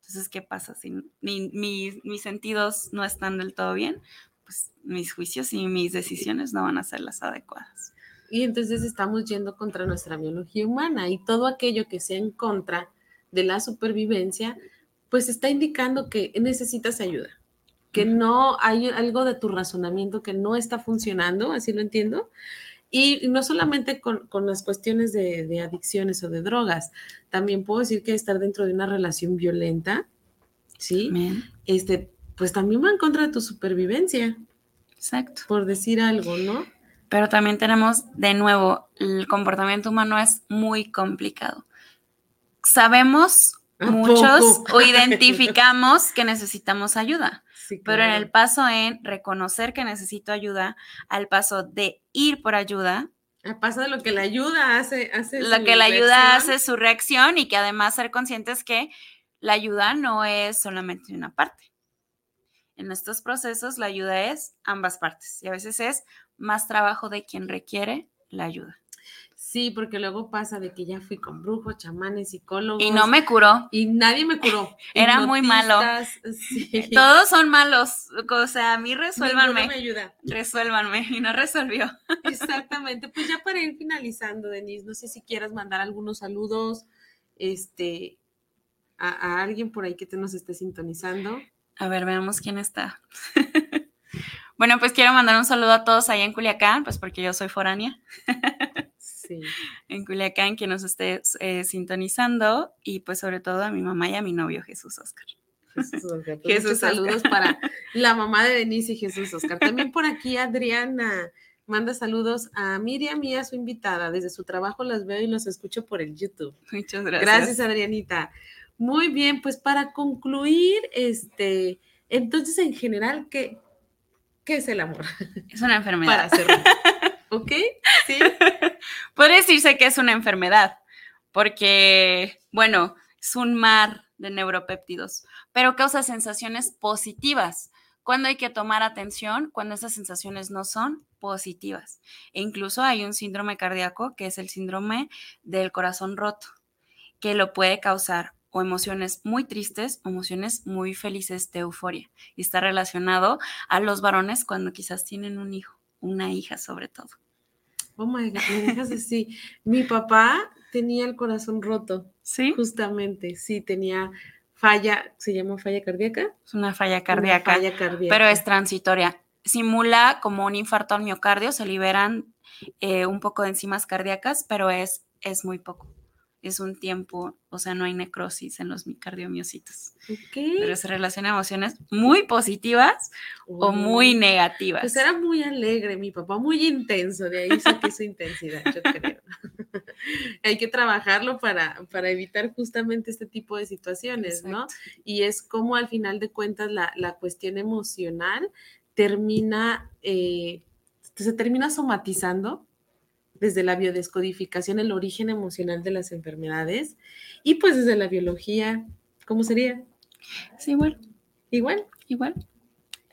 Entonces, ¿qué pasa si mis sentidos no están del todo bien? Pues mis juicios y mis decisiones no van a ser las adecuadas. Y entonces estamos yendo contra nuestra biología humana y todo aquello que sea en contra de la supervivencia, pues está indicando que necesitas ayuda, que no hay algo de tu razonamiento que no está funcionando, así lo entiendo. Y no solamente con, las cuestiones de, adicciones o de drogas, también puedo decir que estar dentro de una relación violenta, ¿sí? Este, pues también va en contra de tu supervivencia. Exacto. Por decir algo, ¿no? Pero también tenemos, de nuevo, el comportamiento humano es muy complicado. Sabemos muchos o identificamos que necesitamos ayuda, pero en el paso en reconocer que necesito ayuda, al paso de ir por ayuda, al paso de lo que la ayuda hace, hace lo que la ayuda hace su reacción y que además ser conscientes que la ayuda no es solamente una parte. En estos procesos la ayuda es ambas partes y a veces es más trabajo de quien requiere la ayuda. Sí, porque luego pasa de que ya fui con brujos, chamanes, psicólogos. Y no me curó. Y nadie me curó. Era muy malo. Todos son malos. O sea, a mí resuélvanme. No me ayuda. Resuélvanme. Y no resolvió. Exactamente. Pues ya para ir finalizando, Denise, no sé si quieras mandar algunos saludos este, a, a alguien por ahí que te nos esté sintonizando. A ver, veamos quién está. Bueno, pues quiero mandar un saludo a todos allá en Culiacán, pues porque yo soy foránea. sí. En Culiacán, que nos esté eh, sintonizando y pues sobre todo a mi mamá y a mi novio Jesús Oscar. Jesús Oscar. Pues Jesús, saludos para la mamá de Denise y Jesús Oscar. También por aquí Adriana manda saludos a Miriam y a su invitada. Desde su trabajo las veo y los escucho por el YouTube. Muchas gracias. Gracias, Adrianita. Muy bien, pues para concluir, este, entonces en general, ¿qué, qué es el amor? Es una enfermedad. Para hacerlo. ¿Ok? Sí. Puede decirse que es una enfermedad, porque, bueno, es un mar de neuropéptidos, pero causa sensaciones positivas. Cuando hay que tomar atención, cuando esas sensaciones no son positivas. E incluso hay un síndrome cardíaco que es el síndrome del corazón roto, que lo puede causar o emociones muy tristes emociones muy felices de euforia. Y está relacionado a los varones cuando quizás tienen un hijo, una hija sobre todo. Oh my God, me dejas así. Mi papá tenía el corazón roto. Sí. Justamente, sí, tenía falla, ¿se llama falla cardíaca? Es una falla cardíaca. falla cardíaca. Pero es transitoria. Simula como un infarto al miocardio, se liberan eh, un poco de enzimas cardíacas, pero es, es muy poco es un tiempo, o sea, no hay necrosis en los cardiomiocitos. Pero se relaciona a emociones muy positivas o muy negativas. Pues era muy alegre, mi papá, muy intenso, de ahí saqué su intensidad, yo creo. hay que trabajarlo para, para evitar justamente este tipo de situaciones, ¿no? Y es como al final de cuentas la, cuestión emocional termina, eh, se termina somatizando desde la biodescodificación el origen emocional de las enfermedades y pues desde la biología, ¿cómo sería? Sí, igual. Igual. Igual.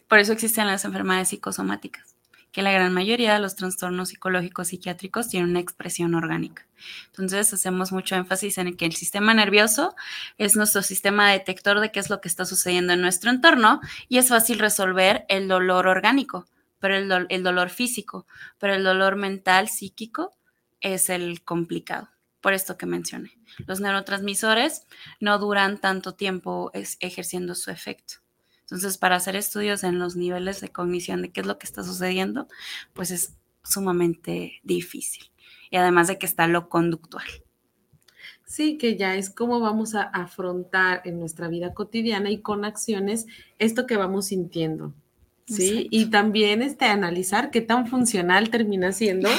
Por eso existen las enfermedades psicosomáticas, que la gran mayoría de los trastornos psicológicos psiquiátricos tienen una expresión orgánica. Entonces hacemos mucho énfasis en que el sistema nervioso es nuestro sistema detector de qué es lo que está sucediendo en nuestro entorno y es fácil resolver el dolor orgánico pero el, dolor físico, pero el dolor mental, psíquico, es el complicado, por esto que mencioné. Los neurotransmisores no duran tanto tiempo ejerciendo su efecto. Entonces, para hacer estudios en los niveles de cognición de qué es lo que está sucediendo, pues es sumamente difícil. Y además de que está lo conductual. Sí, que ya es cómo vamos a afrontar en nuestra vida cotidiana y con acciones esto que vamos sintiendo. Sí, y también este, analizar qué tan funcional termina siendo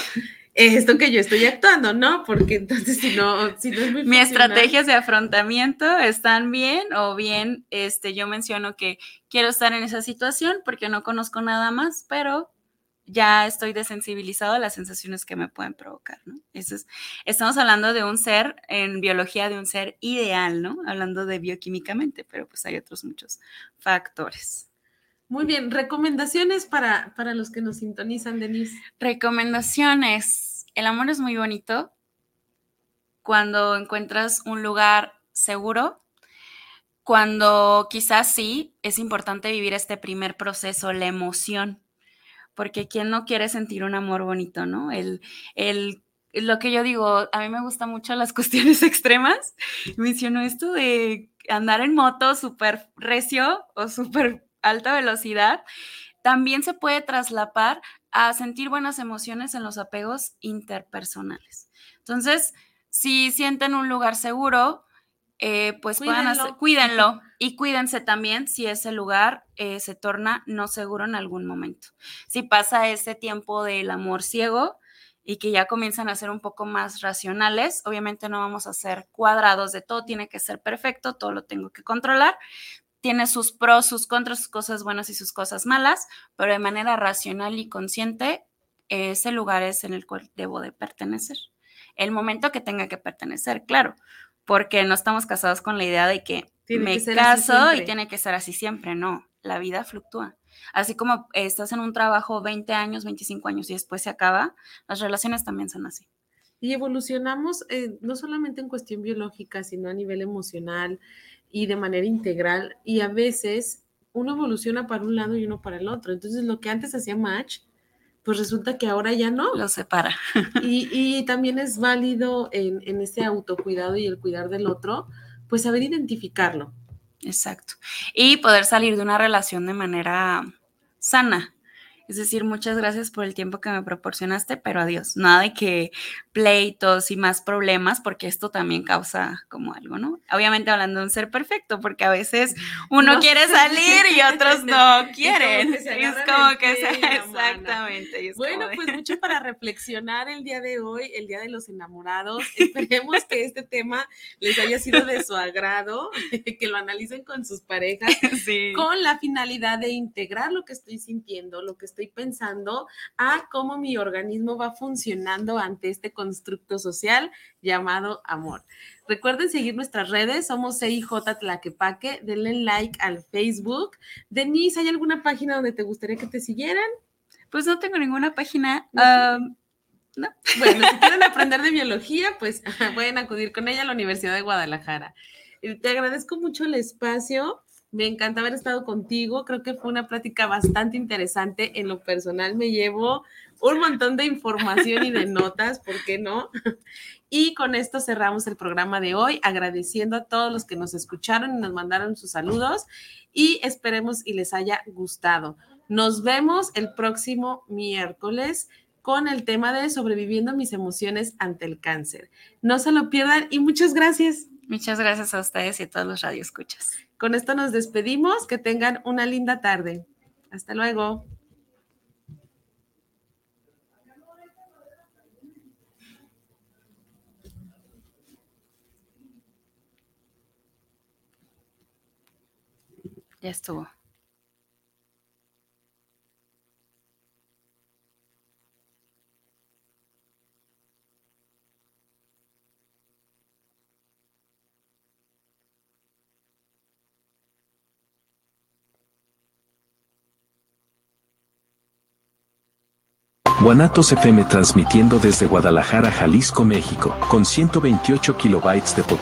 esto que yo estoy actuando, ¿no? Porque entonces si no, si no es muy Mi estrategias de afrontamiento están bien o bien este, yo menciono que quiero estar en esa situación porque no conozco nada más, pero ya estoy desensibilizado a las sensaciones que me pueden provocar, ¿no? Eso es, estamos hablando de un ser, en biología, de un ser ideal, ¿no? Hablando de bioquímicamente, pero pues hay otros muchos factores. Muy bien, recomendaciones para, para los que nos sintonizan, Denise. Recomendaciones. El amor es muy bonito cuando encuentras un lugar seguro, cuando quizás sí es importante vivir este primer proceso, la emoción porque ¿quién no quiere sentir un amor bonito, no? El, el, lo que yo digo, a mí me gustan mucho las cuestiones extremas. Menciono esto de andar en moto súper recio o súper alta velocidad. También se puede traslapar a sentir buenas emociones en los apegos interpersonales. Entonces, si sienten un lugar seguro, eh, pues puedan hacer, cuídenlo y cuídense también si ese lugar eh, se torna no seguro en algún momento. Si pasa ese tiempo del amor ciego y que ya comienzan a ser un poco más racionales, obviamente no vamos a ser cuadrados de todo, tiene que ser perfecto, todo lo tengo que controlar. Tiene sus pros, sus contras, sus cosas buenas y sus cosas malas, pero de manera racional y consciente, ese lugar es en el cual debo de pertenecer. El momento que tenga que pertenecer, claro, porque no estamos casados con la idea de que me caso y tiene que ser así siempre, no, la vida fluctúa. Así como estás en un trabajo 20 años, 25 años y después se acaba, las relaciones también son así. Y evolucionamos eh, no solamente en cuestión biológica, sino a nivel emocional y de manera integral. Y a veces uno evoluciona para un lado y uno para el otro. Entonces lo que antes hacía match, pues resulta que ahora ya no. Lo separa. Y, también es válido en, en ese autocuidado y el cuidar del otro, pues saber identificarlo. Exacto. Y poder salir de una relación de manera sana, es decir, muchas gracias por el tiempo que me proporcionaste, pero adiós. Nada de que pleitos y más problemas, porque esto también causa como algo, ¿no? Obviamente hablando de un ser perfecto, porque a veces uno quiere salir y otros no quieren. Es como que se, exactamente. bueno, pues mucho para reflexionar el día de hoy, el día de los enamorados. Esperemos que este tema les haya sido de su agrado, que lo analicen con sus parejas, con la finalidad de integrar lo que estoy sintiendo, lo que estoy pensando a cómo mi organismo va funcionando ante este constructo social llamado amor. Recuerden seguir nuestras redes, somos CIJ Tlaquepaque, denle like al Facebook. Denise, ¿hay alguna página donde te gustaría que te siguieran? Pues no tengo ninguna página. no. Bueno, si quieren aprender de biología, pues pueden acudir con ella a la Universidad de Guadalajara. Eh, te agradezco mucho el espacio. Me encanta haber estado contigo. Creo que fue una plática bastante interesante. En lo personal me llevo un montón de información y de notas, ¿por qué no? Y con esto cerramos el programa de hoy, agradeciendo a todos los que nos escucharon y nos mandaron sus saludos y esperemos y les haya gustado. Nos vemos el próximo miércoles con el tema de sobreviviendo mis emociones ante el cáncer. No se lo pierdan y muchas gracias. Muchas gracias a ustedes y a todos los radioescuchas. Con esto nos despedimos. Que tengan una linda tarde. Hasta luego. Ya estuvo. Guanatos FM transmitiendo desde Guadalajara, Jalisco, México, con 128 kilobytes de potencia